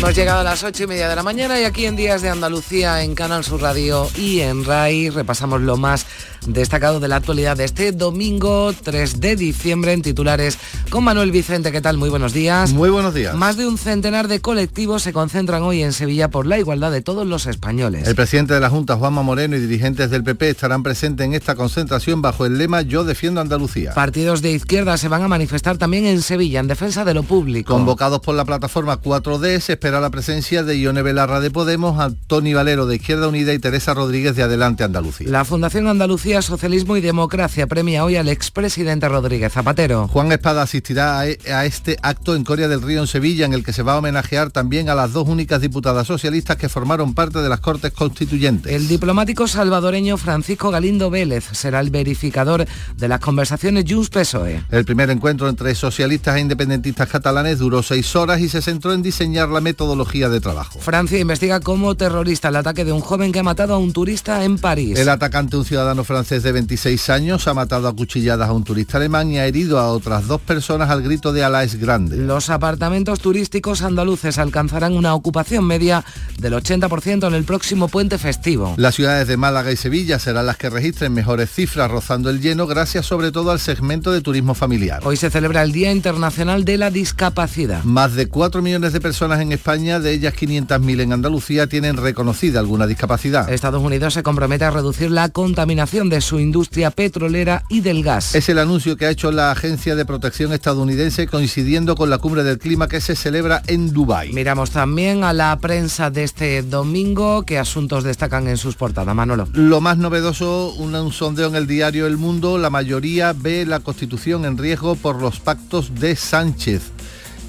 Hemos llegado a las ocho y media de la mañana y aquí en Días de Andalucía, en Canal Sur Radio y en RAI, repasamos lo más destacado de la actualidad de este domingo 3 de diciembre en titulares con Manuel Vicente. ¿Qué tal? Muy buenos días. Muy buenos días. Más de un centenar de colectivos se concentran hoy en Sevilla por la igualdad de todos los españoles. El presidente de la Junta, Juanma Moreno, y dirigentes del PP estarán presentes en esta concentración bajo el lema Yo defiendo Andalucía. Partidos de izquierda se van a manifestar también en Sevilla en defensa de lo público. Convocados por la plataforma 4D, se espera la presencia de Ione Belarra de Podemos, Tony Valero de Izquierda Unida y Teresa Rodríguez de Adelante Andalucía. La Fundación Andalucía Socialismo y Democracia premia hoy al expresidente Rodríguez Zapatero. Juan Espada asistirá e, a este acto en Coria del Río en Sevilla, en el que se va a homenajear también a las dos únicas diputadas socialistas que formaron parte de las Cortes Constituyentes. El diplomático salvadoreño Francisco Galindo Vélez será el verificador de las conversaciones Junts-PSOE. El primer encuentro entre socialistas e independentistas catalanes duró seis horas y se centró en diseñar la metodología de trabajo. Francia investiga como terrorista el ataque de un joven que ha matado a un turista en París. El atacante, un ciudadano francés de 26 años, ha matado a cuchilladas a un turista alemán y ha herido a otras dos personas al grito de Alá es grande. Los apartamentos turísticos andaluces alcanzarán una ocupación media del 80% en el próximo puente festivo. Las ciudades de Málaga y Sevilla serán las que registren mejores cifras rozando el lleno gracias sobre todo al segmento de turismo familiar. Hoy se celebra el Día Internacional de la Discapacidad. Más de 4 millones de personas en España, de ellas 500.000 en Andalucía, tienen reconocida alguna discapacidad. Estados Unidos se compromete a reducir la contaminación de su industria petrolera y del gas. Es el anuncio que ha hecho la Agencia de Protección estadounidense coincidiendo con la cumbre del clima que se celebra en Dubái. Miramos también a la prensa de este domingo. ¿Qué asuntos destacan en sus portadas, Manolo? Lo más novedoso, un sondeo en el diario El Mundo, la mayoría ve la Constitución en riesgo por los pactos de Sánchez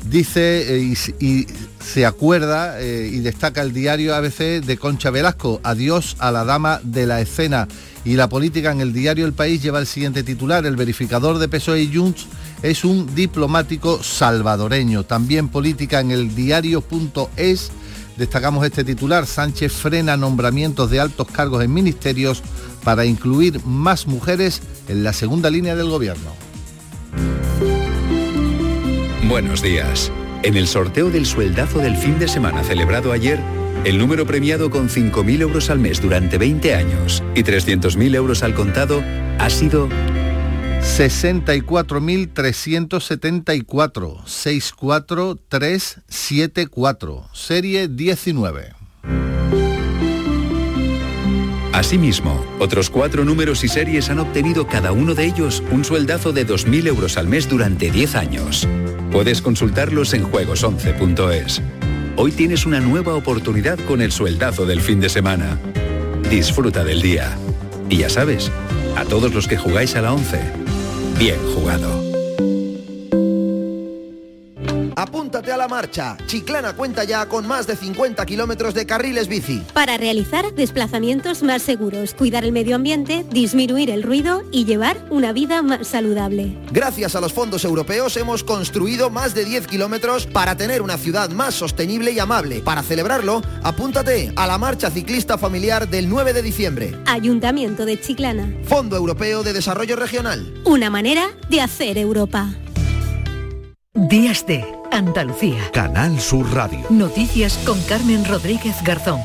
dice eh, y, se acuerda eh, y destaca el diario ABC de Concha Velasco, adiós a la dama de la escena. Y la política en el diario El País lleva el siguiente titular, el verificador de PSOE y Junts es un diplomático salvadoreño. También política en el diario.es destacamos este titular, Sánchez frena nombramientos de altos cargos en ministerios para incluir más mujeres en la segunda línea del gobierno. Buenos días. En el sorteo del sueldazo del fin de semana celebrado ayer, el número premiado con 5.000 euros al mes durante 20 años y 300.000 euros al contado ha sido 64.374 64374 serie 19. Asimismo, otros cuatro números y series han obtenido cada uno de ellos un sueldazo de 2.000 euros al mes durante 10 años. Puedes consultarlos en juegos11.es. Hoy tienes una nueva oportunidad con el sueldazo del fin de semana. Disfruta del día. Y ya sabes, a todos los que jugáis a la 11, bien jugado. Apúntate a la marcha. Chiclana cuenta ya con más de 50 kilómetros de carriles bici. Para realizar desplazamientos más seguros, cuidar el medio ambiente, disminuir el ruido y llevar una vida más saludable. Gracias a los fondos europeos hemos construido más de 10 kilómetros para tener una ciudad más sostenible y amable. Para celebrarlo, apúntate a la marcha ciclista familiar del 9 de diciembre. Ayuntamiento de Chiclana. Fondo Europeo de Desarrollo Regional. Una manera de hacer Europa. Días de Andalucía. Canal Sur Radio. Noticias con Carmen Rodríguez Garzón.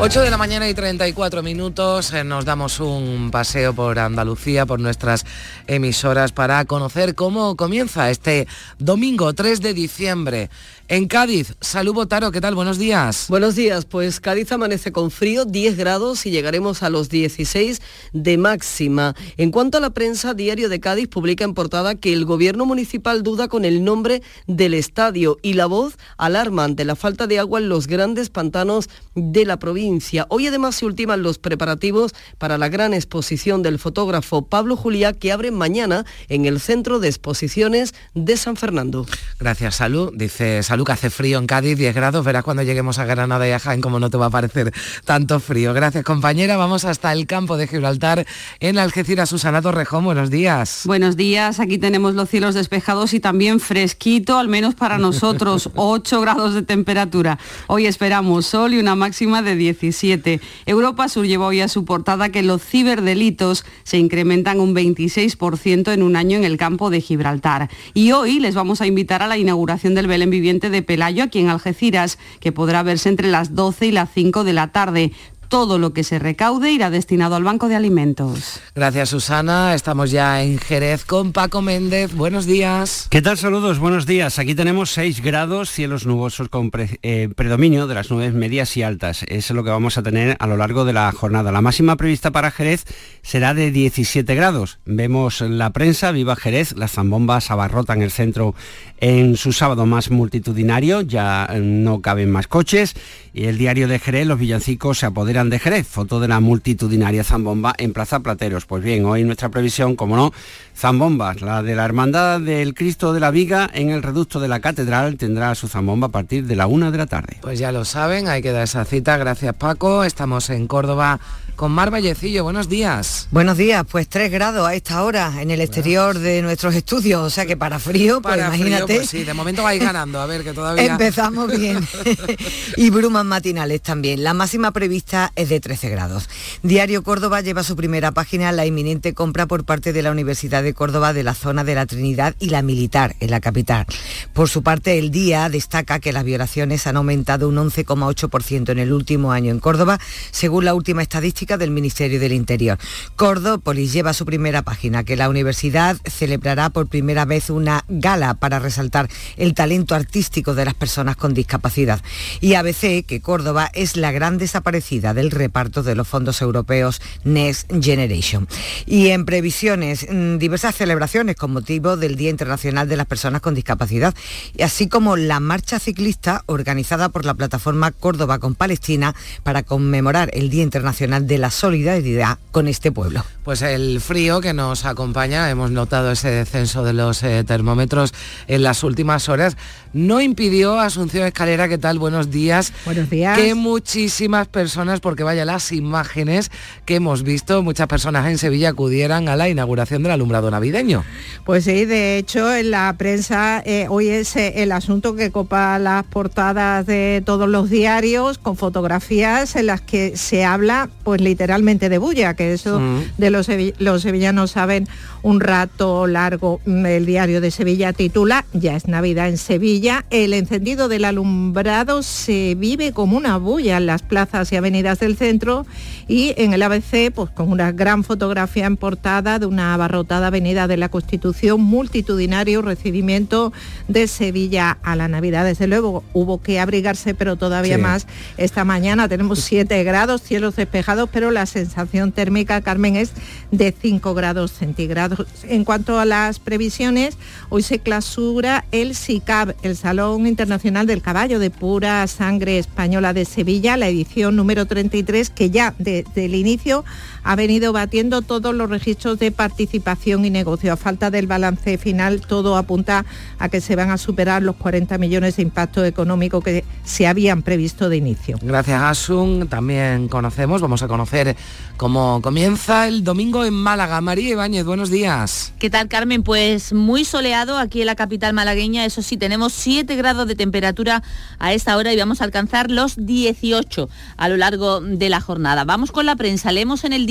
8 de la mañana y 34 minutos, eh, nos damos un paseo por Andalucía, por nuestras emisoras, para conocer cómo comienza este domingo 3 de diciembre en Cádiz, Salud Botaro, ¿qué tal? Buenos días. Buenos días, pues Cádiz amanece con frío, 10 grados y llegaremos a los 16 de máxima. En cuanto a la prensa, Diario de Cádiz publica en portada que el gobierno municipal duda con el nombre del estadio y la voz alarma ante la falta de agua en los grandes pantanos de la provincia. Hoy además se ultiman los preparativos para la gran exposición del fotógrafo Pablo Juliá que abre mañana en el Centro de Exposiciones de San Fernando. Gracias, Salud. Dice Salud que hace frío en Cádiz, 10 grados, verás cuando lleguemos a Granada y a Jaén como no te va a parecer tanto frío. Gracias compañera, vamos hasta el campo de Gibraltar en Algeciras. Susana Torrejón, buenos días. Buenos días, aquí tenemos los cielos despejados y también fresquito, al menos para [LAUGHS] nosotros, 8 grados de temperatura. Hoy esperamos sol y una máxima de 17. Europa Sur lleva hoy a su portada que los ciberdelitos se incrementan un 26% en un año en el campo de Gibraltar. Y hoy les vamos a invitar a la inauguración del Belén Viviente de Pelayo aquí en Algeciras, que podrá verse entre las 12 y las 5 de la tarde todo lo que se recaude irá destinado al Banco de Alimentos. Gracias Susana, estamos ya en Jerez con Paco Méndez. Buenos días. ¿Qué tal? Saludos, buenos días. Aquí tenemos 6 grados, cielos nubosos con eh, predominio de las nubes medias y altas. Eso es lo que vamos a tener a lo largo de la jornada. La máxima prevista para Jerez será de 17 grados. Vemos la prensa, viva Jerez, las zambombas abarrotan el centro en su sábado más multitudinario, ya no caben más coches y el diario de Jerez, los villancicos se apoderan de Jerez, foto de la multitudinaria zambomba en Plaza Plateros. Pues bien, hoy nuestra previsión, como no, zambombas, la de la Hermandad del Cristo de la Viga en el reducto de la Catedral tendrá su zambomba a partir de la una de la tarde. Pues ya lo saben, hay que dar esa cita, gracias Paco, estamos en Córdoba con Mar Vallecillo. Buenos días. Buenos días, pues 3 grados a esta hora en el exterior de nuestros estudios, o sea que para frío, pues imagínate. pues sí, de momento vais ganando, a ver que todavía. Empezamos bien. [LAUGHS] y brumas matinales también. La máxima prevista es de 13 grados. Diario Córdoba lleva su primera página la inminente compra por parte de la Universidad de Córdoba de la zona de la Trinidad y la Militar en la capital. Por su parte, el día destaca que las violaciones han aumentado un 11,8% en el último año en Córdoba, según la última estadística del Ministerio del Interior. Cordópolis lleva su primera página, que la universidad celebrará por primera vez una gala para resaltar el talento artístico de las personas con discapacidad. Y ABC, que Córdoba es la gran desaparecida del reparto de los fondos europeos Next Generation. Y en previsiones, mm, diversas celebraciones con motivo del Día Internacional de las Personas con Discapacidad, así como la marcha ciclista organizada por la plataforma Córdoba con Palestina para conmemorar el Día Internacional de la solidaridad con este pueblo. Pues el frío que nos acompaña, hemos notado ese descenso de los eh, termómetros en las últimas horas, no impidió Asunción Escalera, ¿qué tal? Buenos días. Buenos días. Que muchísimas personas, porque vaya las imágenes que hemos visto, muchas personas en Sevilla acudieran a la inauguración del alumbrado navideño. Pues sí, de hecho en la prensa eh, hoy es eh, el asunto que copa las portadas de todos los diarios con fotografías en las que se habla pues literalmente de bulla, que eso mm. de los, los sevillanos saben un rato largo. Mm, el diario de Sevilla titula Ya es Navidad en Sevilla. El encendido del alumbrado se vive como una bulla en las plazas y avenidas del centro y en el ABC, pues con una gran fotografía en portada de una abarrotada avenida de la Constitución, multitudinario recibimiento de Sevilla a la Navidad. Desde luego hubo que abrigarse, pero todavía más esta mañana. Tenemos 7 grados, cielos despejados, pero la sensación térmica, Carmen, es de 5 grados centígrados. En cuanto a las previsiones, hoy se clausura el SICAB, el Salón Internacional del Caballo de Pura Sangre Española de Sevilla, la edición número 33, que ya desde el inicio ha venido batiendo todos los registros de participación y negocio. A falta del balance final, todo apunta a que se van a superar los 40 millones de impacto económico que se habían previsto de inicio. Gracias, Asun. También conocemos, vamos a conocer cómo comienza el domingo en Málaga. María Ibáñez, buenos días. ¿Qué tal, Carmen? Pues muy soleado aquí en la capital malagueña. Eso sí, tenemos 7 grados de temperatura a esta hora y vamos a alcanzar los 18 a lo largo de la jornada. Vamos con la prensa. Leemos en el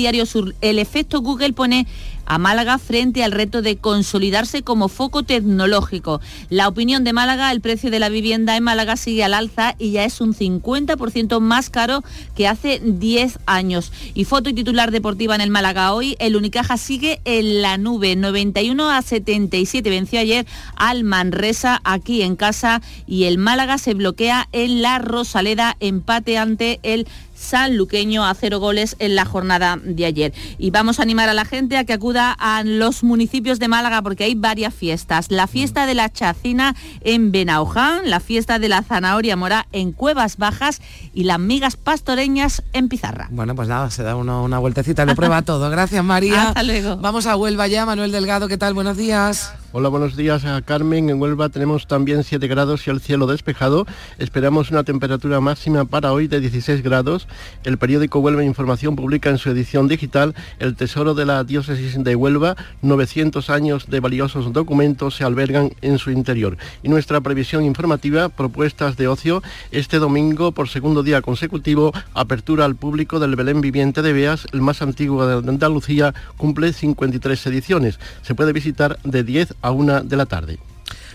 El efecto Google pone a Málaga frente al reto de consolidarse como foco tecnológico. La opinión de Málaga, el precio de la vivienda en Málaga sigue al alza y ya es un 50% más caro que hace 10 años. Y foto y titular deportiva en el Málaga hoy, el Unicaja sigue en la nube, 91 a 77 venció ayer al Manresa aquí en casa y el Málaga se bloquea en la Rosaleda, empate ante el sanluqueño a cero goles en la jornada de ayer. Y vamos a animar a la gente a que acuda a los municipios de Málaga porque hay varias fiestas. La fiesta de la chacina en Benauján, la fiesta de la zanahoria mora en Cuevas Bajas y las migas pastoreñas en Pizarra. Bueno, pues nada, se da uno una vueltecita, lo prueba [LAUGHS] todo. Gracias María. Hasta luego. Vamos a Huelva ya, Manuel Delgado, ¿qué tal? Buenos días. Hola, buenos días a Carmen. En Huelva tenemos también 7 grados y el cielo despejado. Esperamos una temperatura máxima para hoy de 16 grados. El periódico Huelva Información publica en su edición digital El Tesoro de la Diócesis de Huelva. 900 años de valiosos documentos se albergan en su interior. Y nuestra previsión informativa, propuestas de ocio, este domingo por segundo día consecutivo, apertura al público del Belén Viviente de Beas, el más antiguo de Andalucía, cumple 53 ediciones. Se puede visitar de 10 a 1 de la tarde.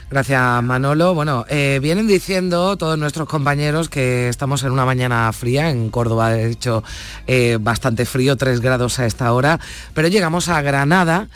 Gracias Manolo. Bueno, eh, vienen diciendo todos nuestros compañeros que estamos en una mañana fría, en Córdoba de hecho eh, bastante frío, 3 grados a esta hora, pero llegamos a Granada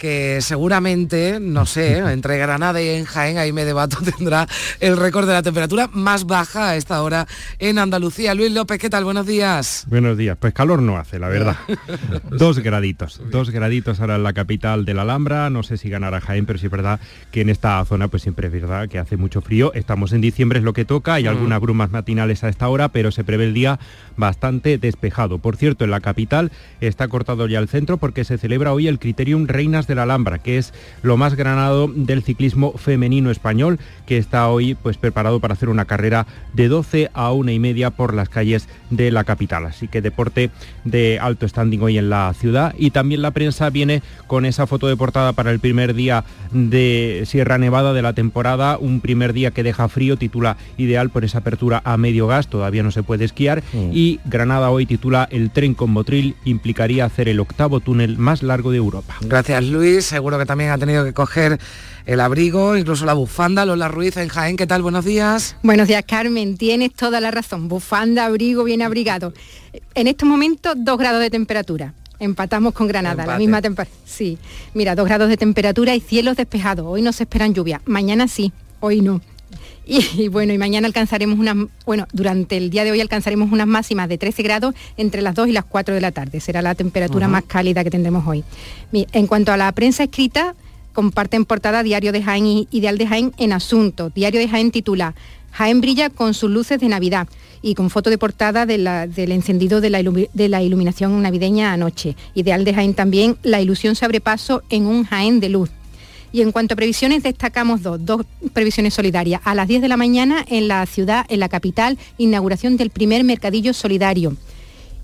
que seguramente, no sé, [LAUGHS] entre Granada y en Jaén, ahí me debato, [LAUGHS] tendrá el récord de la temperatura más baja a esta hora en Andalucía. Luis López, ¿qué tal? Buenos días. Buenos días. Pues calor no hace, la verdad. [LAUGHS] dos graditos, dos graditos ahora en la capital de la Alhambra. No sé si ganará Jaén, pero sí es verdad que en esta zona pues siempre es verdad que hace mucho frío. Estamos en diciembre, es lo que toca, hay algunas brumas matinales a esta hora, pero se prevé el día bastante despejado. Por cierto, en la capital está cortado ya el centro porque se celebra hoy el Criterium Reinas de la Alhambra, que es lo más granado del ciclismo femenino español, que está hoy pues preparado para hacer una carrera de 12 a una y media por las calles de la capital. Así que deporte de alto standing hoy en la ciudad y también la prensa viene con esa foto de portada para el primer día de Sierra Nevada de la temporada, un primer día que deja frío, titula ideal por esa apertura a medio gas, todavía no se puede esquiar Mm. y Granada hoy titula el tren con Motril implicaría hacer el octavo túnel más largo de Europa. Gracias Luis, seguro que también ha tenido que coger el abrigo, incluso la bufanda. Lola Ruiz en Jaén, ¿qué tal? Buenos días. Buenos días, Carmen. Tienes toda la razón. Bufanda, abrigo, bien abrigado. En estos momentos, dos grados de temperatura. Empatamos con Granada, la misma temperatura. Sí, mira, dos grados de temperatura y cielos despejados. Hoy no se esperan lluvias. Mañana sí, hoy no. Y, y bueno, y mañana alcanzaremos unas, bueno, durante el día de hoy alcanzaremos unas máximas de 13 grados entre las 2 y las 4 de la tarde. Será la temperatura más cálida que tendremos hoy. En cuanto a la prensa escrita, comparten portada Diario de Jaén y Ideal de Jaén en asunto. Diario de Jaén titula Jaén brilla con sus luces de Navidad y con foto de portada de la- del encendido de la, de la iluminación navideña anoche. Ideal de Jaén también, la ilusión se abre paso en un Jaén de luz. Y en cuanto a previsiones, destacamos dos, dos previsiones solidarias. A las 10 de la mañana en la ciudad, en la capital, inauguración del primer mercadillo solidario.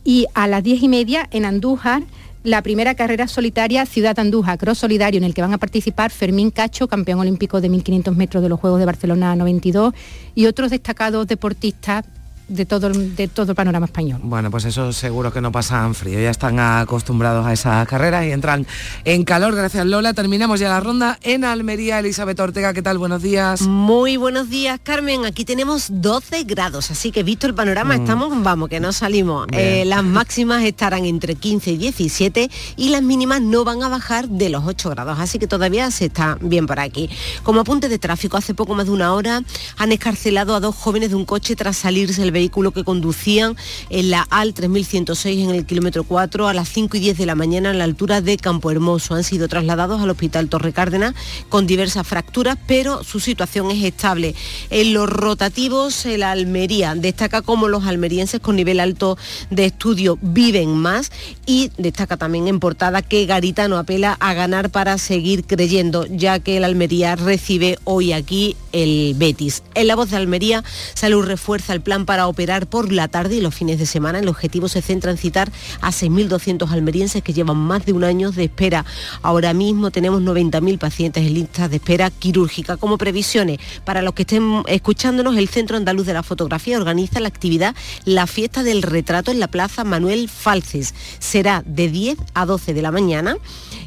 Y a las 10 y media en Andújar, la primera carrera solitaria Ciudad Andújar, Cross Solidario, en el que van a participar Fermín Cacho, campeón olímpico de 1500 metros de los Juegos de Barcelona 92, y otros destacados deportistas de todo, el- de todo el panorama español. Bueno, pues eso seguro que no pasan frío, ya están acostumbrados a esas carreras y entran en calor. Gracias Lola. Terminamos ya la ronda en Almería. Elizabeth Ortega, ¿qué tal? Buenos días. Muy buenos días, Carmen. Aquí tenemos 12 grados, así que visto el panorama, Mm. estamos, vamos, que no salimos. Eh, las máximas estarán entre 15 y 17 y las mínimas no van a bajar de los 8 grados, así que todavía se está bien por aquí. Como apunte de tráfico, hace poco más de una hora han escarcelado a dos jóvenes de un coche tras salirse el vehículo que conducían en la AL 3106 en el kilómetro 4 a las 5 y 10 de la mañana a la altura de Campo Hermoso. Han sido trasladados al hospital Torre Cárdenas con diversas fracturas, pero su situación es estable. En los rotativos, el Almería destaca cómo los almerienses con nivel alto de estudio viven más y destaca también en portada que Garitano apela a ganar para seguir creyendo, ya que el Almería recibe hoy aquí el Betis. En la voz de Almería, Salud refuerza el plan para operar por la tarde y los fines de semana. El objetivo se centra en citar a 6.200 almerienses que llevan más de un año de espera. Ahora mismo tenemos 90.000 pacientes en listas de espera quirúrgica. Como previsiones, para los que estén escuchándonos, el Centro Andaluz de la Fotografía organiza la actividad La Fiesta del Retrato en la Plaza Manuel Falces. Será de 10 a 12 de la mañana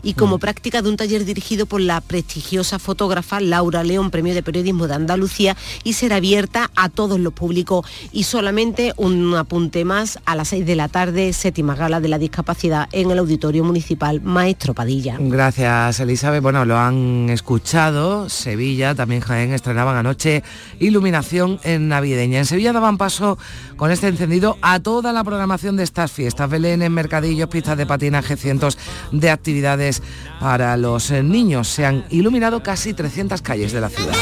y como práctica de un taller dirigido por la prestigiosa fotógrafa Laura León, Premio de Periodismo de Andalucía, y será abierta a todos los públicos. Y solamente un apunte más, a las 6 de la tarde, séptima gala de la discapacidad en el Auditorio Municipal Maestro Padilla. Gracias, Elizabeth. Bueno, lo han escuchado. Sevilla, también Jaén, estrenaban anoche iluminación en navideña. En Sevilla daban paso con este encendido a toda la programación de estas fiestas. Belén, mercadillos, pistas de patinaje, cientos de actividades para los niños. Se han iluminado casi 300 calles de la ciudad.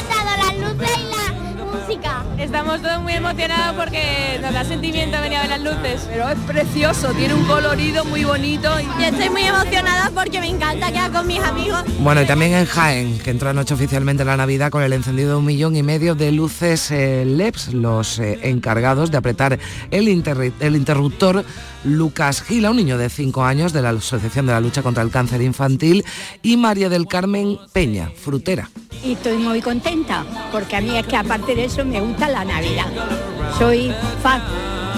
Estamos todos muy emocionados porque nos da sentimiento venir a ver las luces. Pero es precioso, tiene un colorido muy bonito. Y estoy muy emocionada porque me encanta quedar con mis amigos. Bueno, y también en Jaén, que entró anoche oficialmente la Navidad con el encendido de un millón y medio de luces eh, LEPs, los eh, encargados de apretar el, el interruptor Lucas Gila, un niño de 5 años de la Asociación de la Lucha contra el Cáncer Infantil, y María del Carmen Peña, frutera. Y estoy muy contenta, porque a mí es que aparte de eso me gusta la Navidad. Soy fan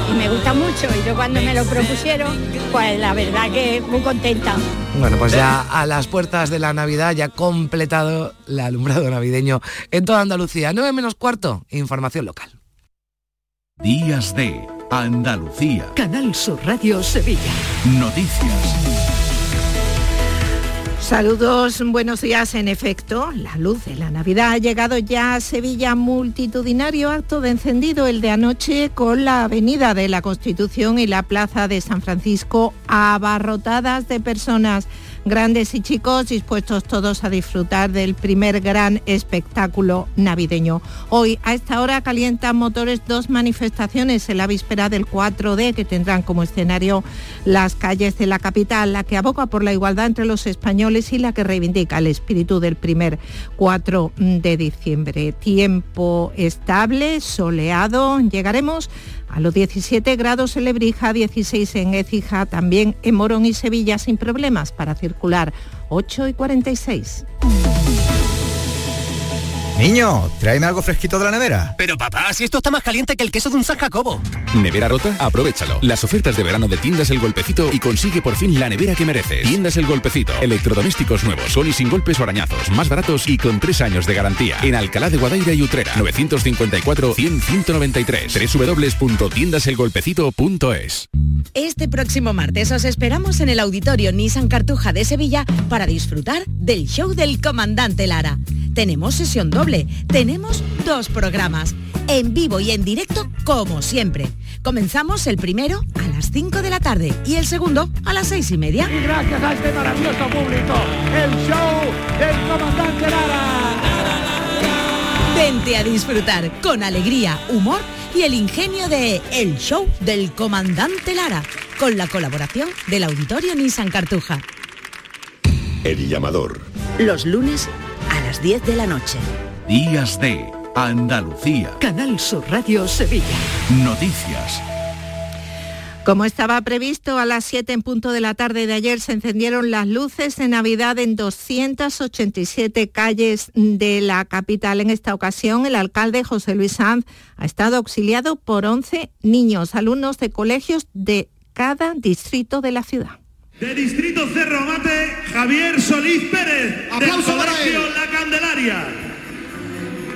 y me gusta mucho. Y yo cuando me lo propusieron, pues la verdad que muy contenta. Bueno, pues ya a las puertas de la Navidad ya completado el alumbrado navideño en toda Andalucía. 9 menos cuarto, información local. Días de Andalucía. Canal Sur Radio Sevilla. Noticias. Saludos, buenos días. En efecto, la luz de la Navidad ha llegado ya a Sevilla, multitudinario acto de encendido el de anoche con la Avenida de la Constitución y la Plaza de San Francisco abarrotadas de personas grandes y chicos, dispuestos todos a disfrutar del primer gran espectáculo navideño. Hoy, a esta hora, calientan motores dos manifestaciones en la víspera del 4D que tendrán como escenario las calles de la capital, la que aboca por la igualdad entre los españoles y la que reivindica el espíritu del primer 4 de diciembre. Tiempo estable, soleado, llegaremos a los 17 grados en Lebrija, 16 en Écija, también en Morón y Sevilla sin problemas para circular 8 y 46. Niño, tráeme algo fresquito de la nevera. Pero papá, si esto está más caliente que el queso de un San Jacobo. ¿Nevera rota? Aprovechalo. Las ofertas de verano de Tiendas El Golpecito y consigue por fin la nevera que mereces. Tiendas El Golpecito. Electrodomésticos nuevos, son y sin golpes o arañazos, más baratos y con tres años de garantía. En Alcalá de Guadaira y Utrera. 954-100-193. www.tiendaselgolpecito.es Este próximo martes os esperamos en el Auditorio Nissan Cartuja de Sevilla para disfrutar del show del Comandante Lara. Tenemos sesión doble, tenemos dos programas, en vivo y en directo como siempre. Comenzamos el primero a las 5 de la tarde y el segundo a las seis y media. Y gracias a este maravilloso público, el show del Comandante Lara. Vente a disfrutar con alegría, humor y el ingenio de El Show del Comandante Lara, con la colaboración del Auditorio Nissan Cartuja. El llamador. Los lunes a las 10 de la noche. Días de Andalucía. Canal Sur Radio Sevilla. Noticias. Como estaba previsto, a las 7 en punto de la tarde de ayer se encendieron las luces de Navidad en 287 calles de la capital. En esta ocasión, el alcalde José Luis Sanz ha estado auxiliado por 11 niños, alumnos de colegios de cada distrito de la ciudad. De Distrito Cerro Mate, Javier Solís Pérez, del Colegio La Candelaria.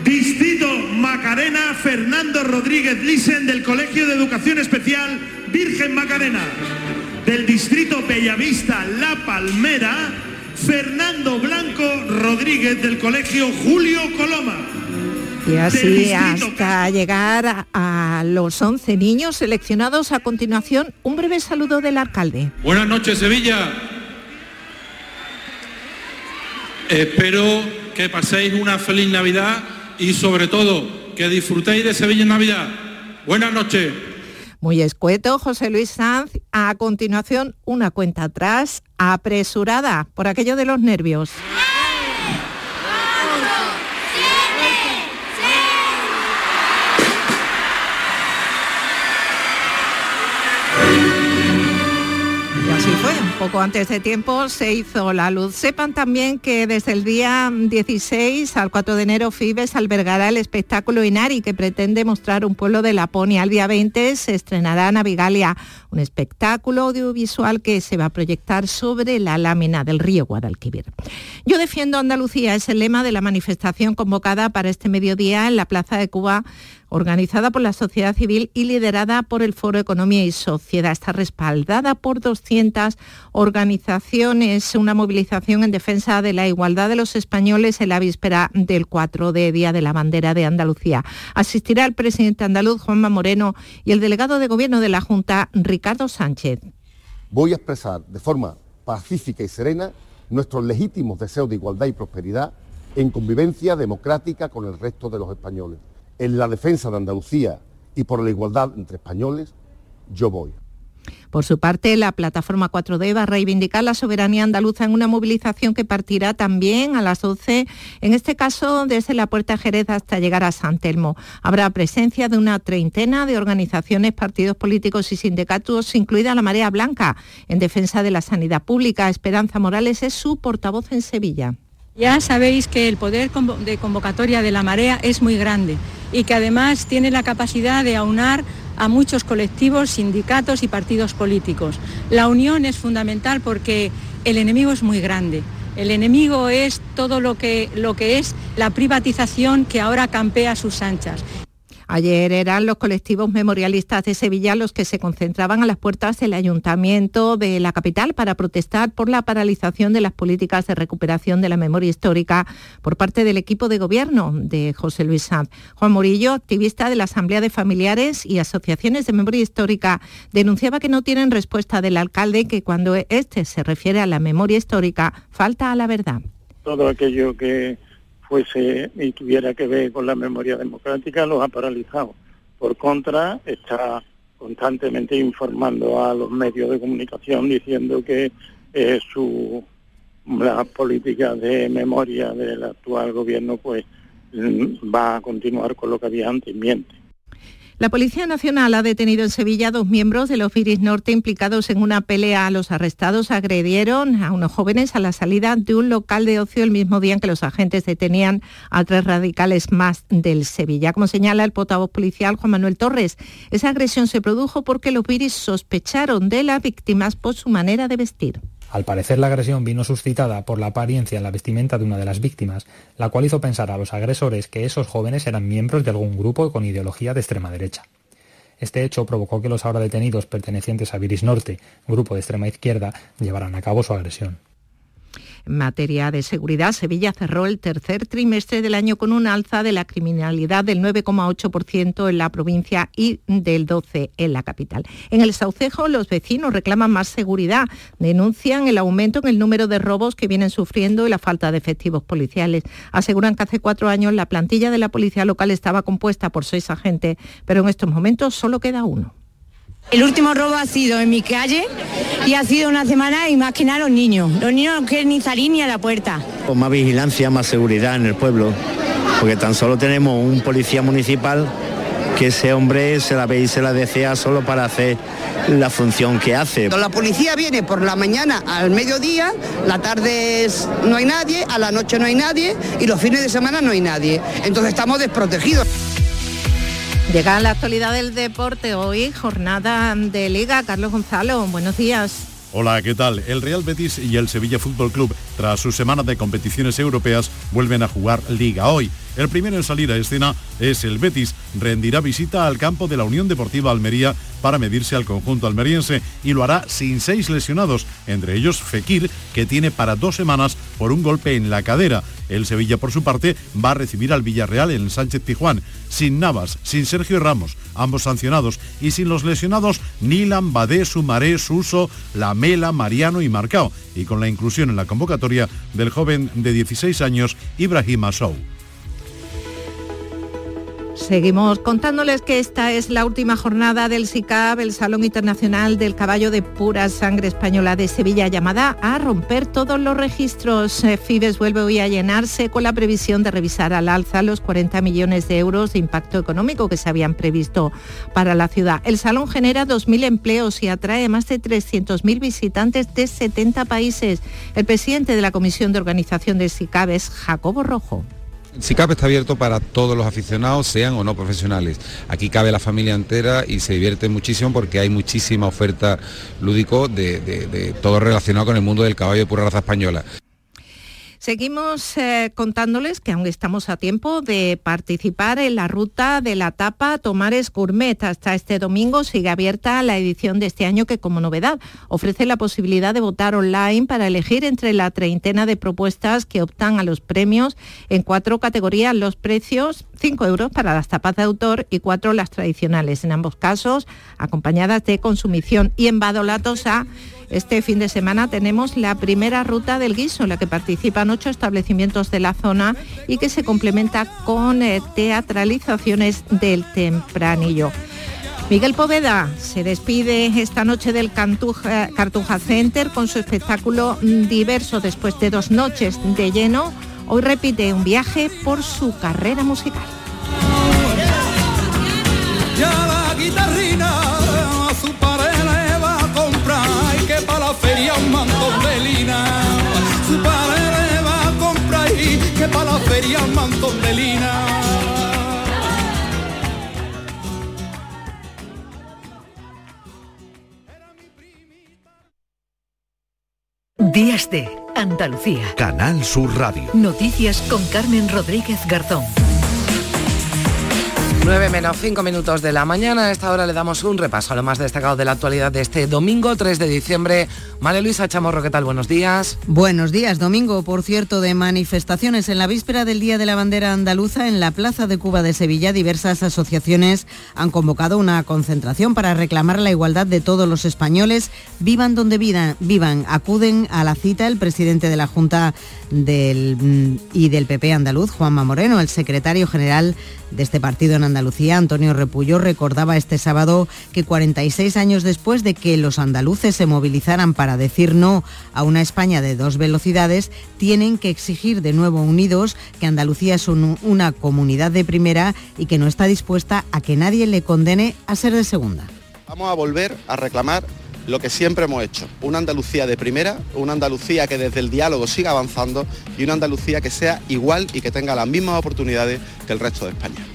Distrito Macarena, Fernando Rodríguez Lisen, del Colegio de Educación Especial Virgen Macarena. Del Distrito Bellavista La Palmera, Fernando Blanco Rodríguez, del Colegio Julio Coloma. Y así hasta llegar a, a los 11 niños seleccionados a continuación, un breve saludo del alcalde. Buenas noches, Sevilla. Espero que paséis una feliz Navidad y sobre todo que disfrutéis de Sevilla en Navidad. Buenas noches. Muy escueto, José Luis Sanz. A continuación, una cuenta atrás, apresurada por aquello de los nervios. Poco antes de tiempo se hizo la luz. Sepan también que desde el día 16 al 4 de enero Fibes albergará el espectáculo Inari que pretende mostrar un pueblo de Laponia. Al día 20 se estrenará Navigalia, un espectáculo audiovisual que se va a proyectar sobre la lámina del río Guadalquivir. Yo defiendo Andalucía es el lema de la manifestación convocada para este mediodía en la Plaza de Cuba organizada por la sociedad civil y liderada por el Foro Economía y Sociedad. Está respaldada por 200 organizaciones, una movilización en defensa de la igualdad de los españoles en la víspera del 4 de Día de la Bandera de Andalucía. Asistirá el presidente andaluz Juanma Moreno y el delegado de Gobierno de la Junta, Ricardo Sánchez. Voy a expresar de forma pacífica y serena nuestros legítimos deseos de igualdad y prosperidad en convivencia democrática con el resto de los españoles en la defensa de Andalucía y por la igualdad entre españoles, yo voy. Por su parte, la plataforma 4D va a reivindicar la soberanía andaluza en una movilización que partirá también a las 12, en este caso desde la Puerta Jerez hasta llegar a San Telmo. Habrá presencia de una treintena de organizaciones, partidos políticos y sindicatos, incluida la Marea Blanca, en defensa de la sanidad pública. Esperanza Morales es su portavoz en Sevilla. Ya sabéis que el poder de convocatoria de la marea es muy grande y que además tiene la capacidad de aunar a muchos colectivos, sindicatos y partidos políticos. La unión es fundamental porque el enemigo es muy grande. El enemigo es todo lo que, lo que es la privatización que ahora campea sus anchas. Ayer eran los colectivos memorialistas de Sevilla los que se concentraban a las puertas del ayuntamiento de la capital para protestar por la paralización de las políticas de recuperación de la memoria histórica por parte del equipo de gobierno de José Luis Sanz. Juan Murillo, activista de la Asamblea de Familiares y Asociaciones de Memoria Histórica, denunciaba que no tienen respuesta del alcalde que cuando este se refiere a la memoria histórica falta a la verdad. Todo aquello que fuese y tuviera que ver con la memoria democrática los ha paralizado. Por contra, está constantemente informando a los medios de comunicación diciendo que eh, su la política de memoria del actual gobierno pues mm, va a continuar con lo que había antes, miente. La Policía Nacional ha detenido en Sevilla dos miembros de los Iris Norte implicados en una pelea. Los arrestados agredieron a unos jóvenes a la salida de un local de ocio el mismo día en que los agentes detenían a tres radicales más del Sevilla. Como señala el portavoz policial Juan Manuel Torres, esa agresión se produjo porque los Iris sospecharon de las víctimas por su manera de vestir. Al parecer la agresión vino suscitada por la apariencia en la vestimenta de una de las víctimas, la cual hizo pensar a los agresores que esos jóvenes eran miembros de algún grupo con ideología de extrema derecha. Este hecho provocó que los ahora detenidos pertenecientes a Viris Norte, grupo de extrema izquierda, llevaran a cabo su agresión. En materia de seguridad, Sevilla cerró el tercer trimestre del año con un alza de la criminalidad del 9,8% en la provincia y del 12% en la capital. En el Saucejo, los vecinos reclaman más seguridad, denuncian el aumento en el número de robos que vienen sufriendo y la falta de efectivos policiales. Aseguran que hace cuatro años la plantilla de la policía local estaba compuesta por seis agentes, pero en estos momentos solo queda uno. El último robo ha sido en mi calle y ha sido una semana y más que nada los niños. Los niños no quieren ni salir ni a la puerta. Con más vigilancia, más seguridad en el pueblo, porque tan solo tenemos un policía municipal que ese hombre se la ve y se la desea solo para hacer la función que hace. La policía viene por la mañana al mediodía, la tarde no hay nadie, a la noche no hay nadie y los fines de semana no hay nadie. Entonces estamos desprotegidos. Llega la actualidad del deporte hoy, jornada de liga. Carlos Gonzalo, buenos días. Hola, ¿qué tal? El Real Betis y el Sevilla Fútbol Club, tras su semana de competiciones europeas, vuelven a jugar liga hoy. El primero en salir a escena es el Betis. Rendirá visita al campo de la Unión Deportiva Almería para medirse al conjunto almeriense y lo hará sin seis lesionados, entre ellos Fekir, que tiene para dos semanas por un golpe en la cadera. El Sevilla, por su parte, va a recibir al Villarreal en el Sánchez Tijuán, sin Navas, sin Sergio Ramos, ambos sancionados, y sin los lesionados Nilan, Badé, Sumaré, Suso, Lamela, Mariano y Marcao, y con la inclusión en la convocatoria del joven de 16 años, Ibrahim Asou. Seguimos contándoles que esta es la última jornada del SICAB, el Salón Internacional del Caballo de Pura Sangre Española de Sevilla, llamada a romper todos los registros. Eh, Fibes vuelve hoy a llenarse con la previsión de revisar al alza los 40 millones de euros de impacto económico que se habían previsto para la ciudad. El Salón genera 2.000 empleos y atrae más de 300.000 visitantes de 70 países. El presidente de la Comisión de Organización del SICAB es Jacobo Rojo. SICAP está abierto para todos los aficionados, sean o no profesionales. Aquí cabe la familia entera y se divierte muchísimo porque hay muchísima oferta lúdico de, de todo relacionado con el mundo del caballo de pura raza española. Seguimos eh, contándoles que aún estamos a tiempo de participar en la ruta de la tapa Tomares Gourmet. Hasta este domingo sigue abierta la edición de este año que como novedad ofrece la posibilidad de votar online para elegir entre la treintena de propuestas que optan a los premios en cuatro categorías. Los precios, 5 euros para las tapas de autor y 4 las tradicionales. En ambos casos acompañadas de consumición y en Badolatosa este fin de semana tenemos la primera ruta del guiso, en la que participan ocho establecimientos de la zona y que se complementa con eh, teatralizaciones del tempranillo. Miguel Poveda se despide esta noche del Cartuja Center con su espectáculo diverso después de dos noches de lleno. Hoy repite un viaje por su carrera musical feria un mantón de lina. Su padre le va a comprar y que para la feria un mantón de lina. Días de Andalucía. Canal Sur Radio. Noticias con Carmen Rodríguez Garzón. 9 menos 5 minutos de la mañana. A esta hora le damos un repaso a lo más destacado de la actualidad de este domingo 3 de diciembre. María Luisa Chamorro, ¿qué tal? Buenos días. Buenos días. Domingo, por cierto, de manifestaciones en la víspera del Día de la Bandera Andaluza en la Plaza de Cuba de Sevilla. Diversas asociaciones han convocado una concentración para reclamar la igualdad de todos los españoles. Vivan donde vivan. vivan. Acuden a la cita el presidente de la Junta del, mm, y del PP andaluz, Juanma Moreno, el secretario general de este partido en Andalucía, Antonio Repullo, recordaba este sábado que 46 años después de que los andaluces se movilizaran para decir no a una España de dos velocidades, tienen que exigir de nuevo unidos que Andalucía es una comunidad de primera y que no está dispuesta a que nadie le condene a ser de segunda. Vamos a volver a reclamar lo que siempre hemos hecho, una Andalucía de primera, una Andalucía que desde el diálogo siga avanzando y una Andalucía que sea igual y que tenga las mismas oportunidades que el resto de España.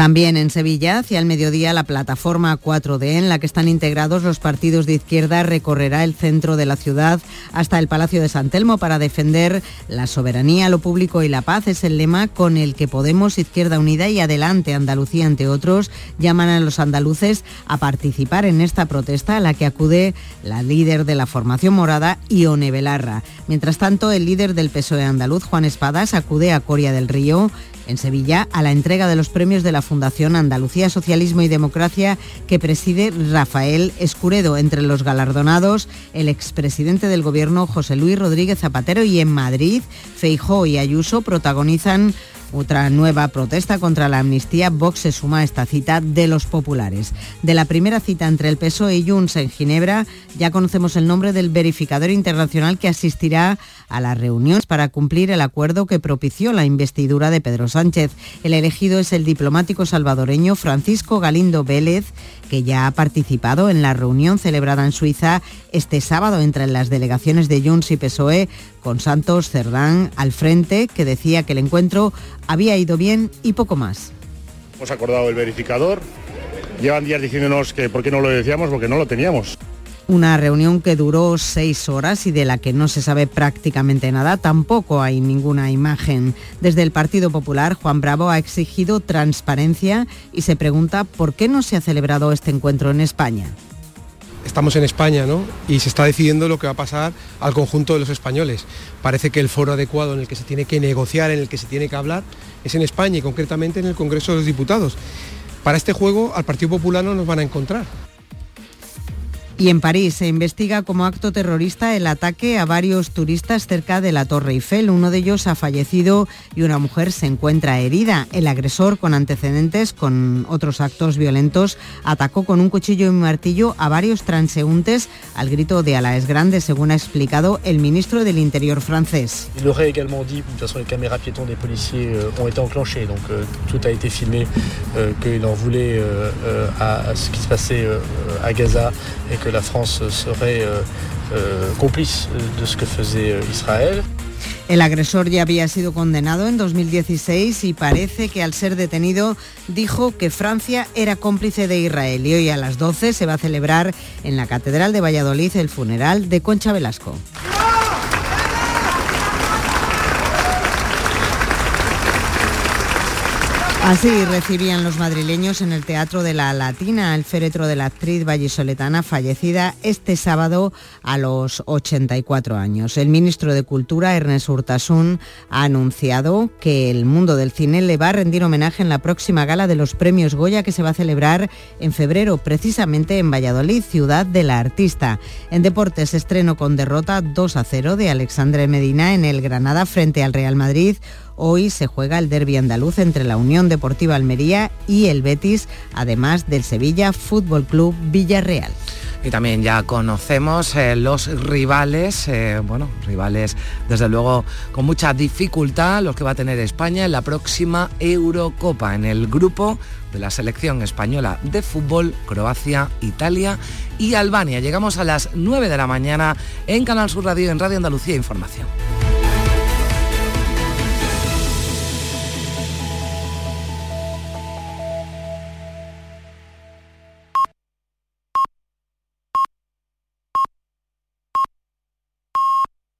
También en Sevilla, hacia el mediodía, la plataforma 4D en la que están integrados los partidos de izquierda recorrerá el centro de la ciudad hasta el Palacio de San Telmo para defender la soberanía, lo público y la paz. Es el lema con el que Podemos, Izquierda Unida y Adelante Andalucía, entre otros, llaman a los andaluces a participar en esta protesta a la que acude la líder de la formación morada, Ione Belarra. Mientras tanto, el líder del PSOE andaluz, Juan Espadas, acude a Coria del Río en Sevilla a la entrega de los premios de la Fundación Andalucía Socialismo y Democracia que preside Rafael Escuredo. Entre los galardonados, el expresidente del Gobierno José Luis Rodríguez Zapatero y en Madrid, Feijó y Ayuso protagonizan otra nueva protesta contra la amnistía, Vox se suma a esta cita de los populares. De la primera cita entre el PSOE y Junts en Ginebra, ya conocemos el nombre del verificador internacional que asistirá a las reuniones para cumplir el acuerdo que propició la investidura de Pedro Sánchez. El elegido es el diplomático salvadoreño Francisco Galindo Vélez, que ya ha participado en la reunión celebrada en Suiza este sábado entre las delegaciones de Junts y PSOE, con Santos Cerdán al frente, que decía que el encuentro había ido bien y poco más. Hemos acordado el verificador. Llevan días diciéndonos que por qué no lo decíamos, porque no lo teníamos. Una reunión que duró seis horas y de la que no se sabe prácticamente nada. Tampoco hay ninguna imagen. Desde el Partido Popular, Juan Bravo ha exigido transparencia y se pregunta por qué no se ha celebrado este encuentro en España estamos en España, ¿no? Y se está decidiendo lo que va a pasar al conjunto de los españoles. Parece que el foro adecuado en el que se tiene que negociar, en el que se tiene que hablar, es en España y concretamente en el Congreso de los Diputados. Para este juego al Partido Popular no nos van a encontrar. Y en París se investiga como acto terrorista el ataque a varios turistas cerca de la Torre Eiffel. Uno de ellos ha fallecido y una mujer se encuentra herida. El agresor, con antecedentes con otros actos violentos, atacó con un cuchillo y un martillo a varios transeúntes al grito de Ala es grande, según ha explicado el ministro del Interior francés. Il aurait également dit, de toute façon les caméras piétons des policiers euh, ont été enclenchées, donc euh, tout a été filmé, euh, qu'il en voulait à, ce qui se passait à Gaza et que la France serait euh, euh, complice de ce que faisait euh, Israël. El agresor ya había sido condenado en 2016 y parece que al ser detenido dijo que Francia era cómplice de Israel y hoy a las 12 se va a celebrar en la Catedral de Valladolid el funeral de Concha Velasco. Así recibían los madrileños en el Teatro de la Latina el féretro de la actriz vallisoletana fallecida este sábado a los 84 años. El ministro de Cultura, Ernest Urtasun, ha anunciado que el mundo del cine le va a rendir homenaje en la próxima gala de los premios Goya que se va a celebrar en febrero, precisamente en Valladolid, ciudad de la artista. En deportes, estreno con derrota 2 a 0 de Alexandre Medina en el Granada frente al Real Madrid. Hoy se juega el derby andaluz entre la Unión Deportiva Almería y el Betis, además del Sevilla Fútbol Club Villarreal. Y también ya conocemos eh, los rivales, eh, bueno, rivales desde luego con mucha dificultad, los que va a tener España en la próxima Eurocopa, en el grupo de la selección española de fútbol, Croacia, Italia y Albania. Llegamos a las 9 de la mañana en Canal Sur Radio, en Radio Andalucía Información.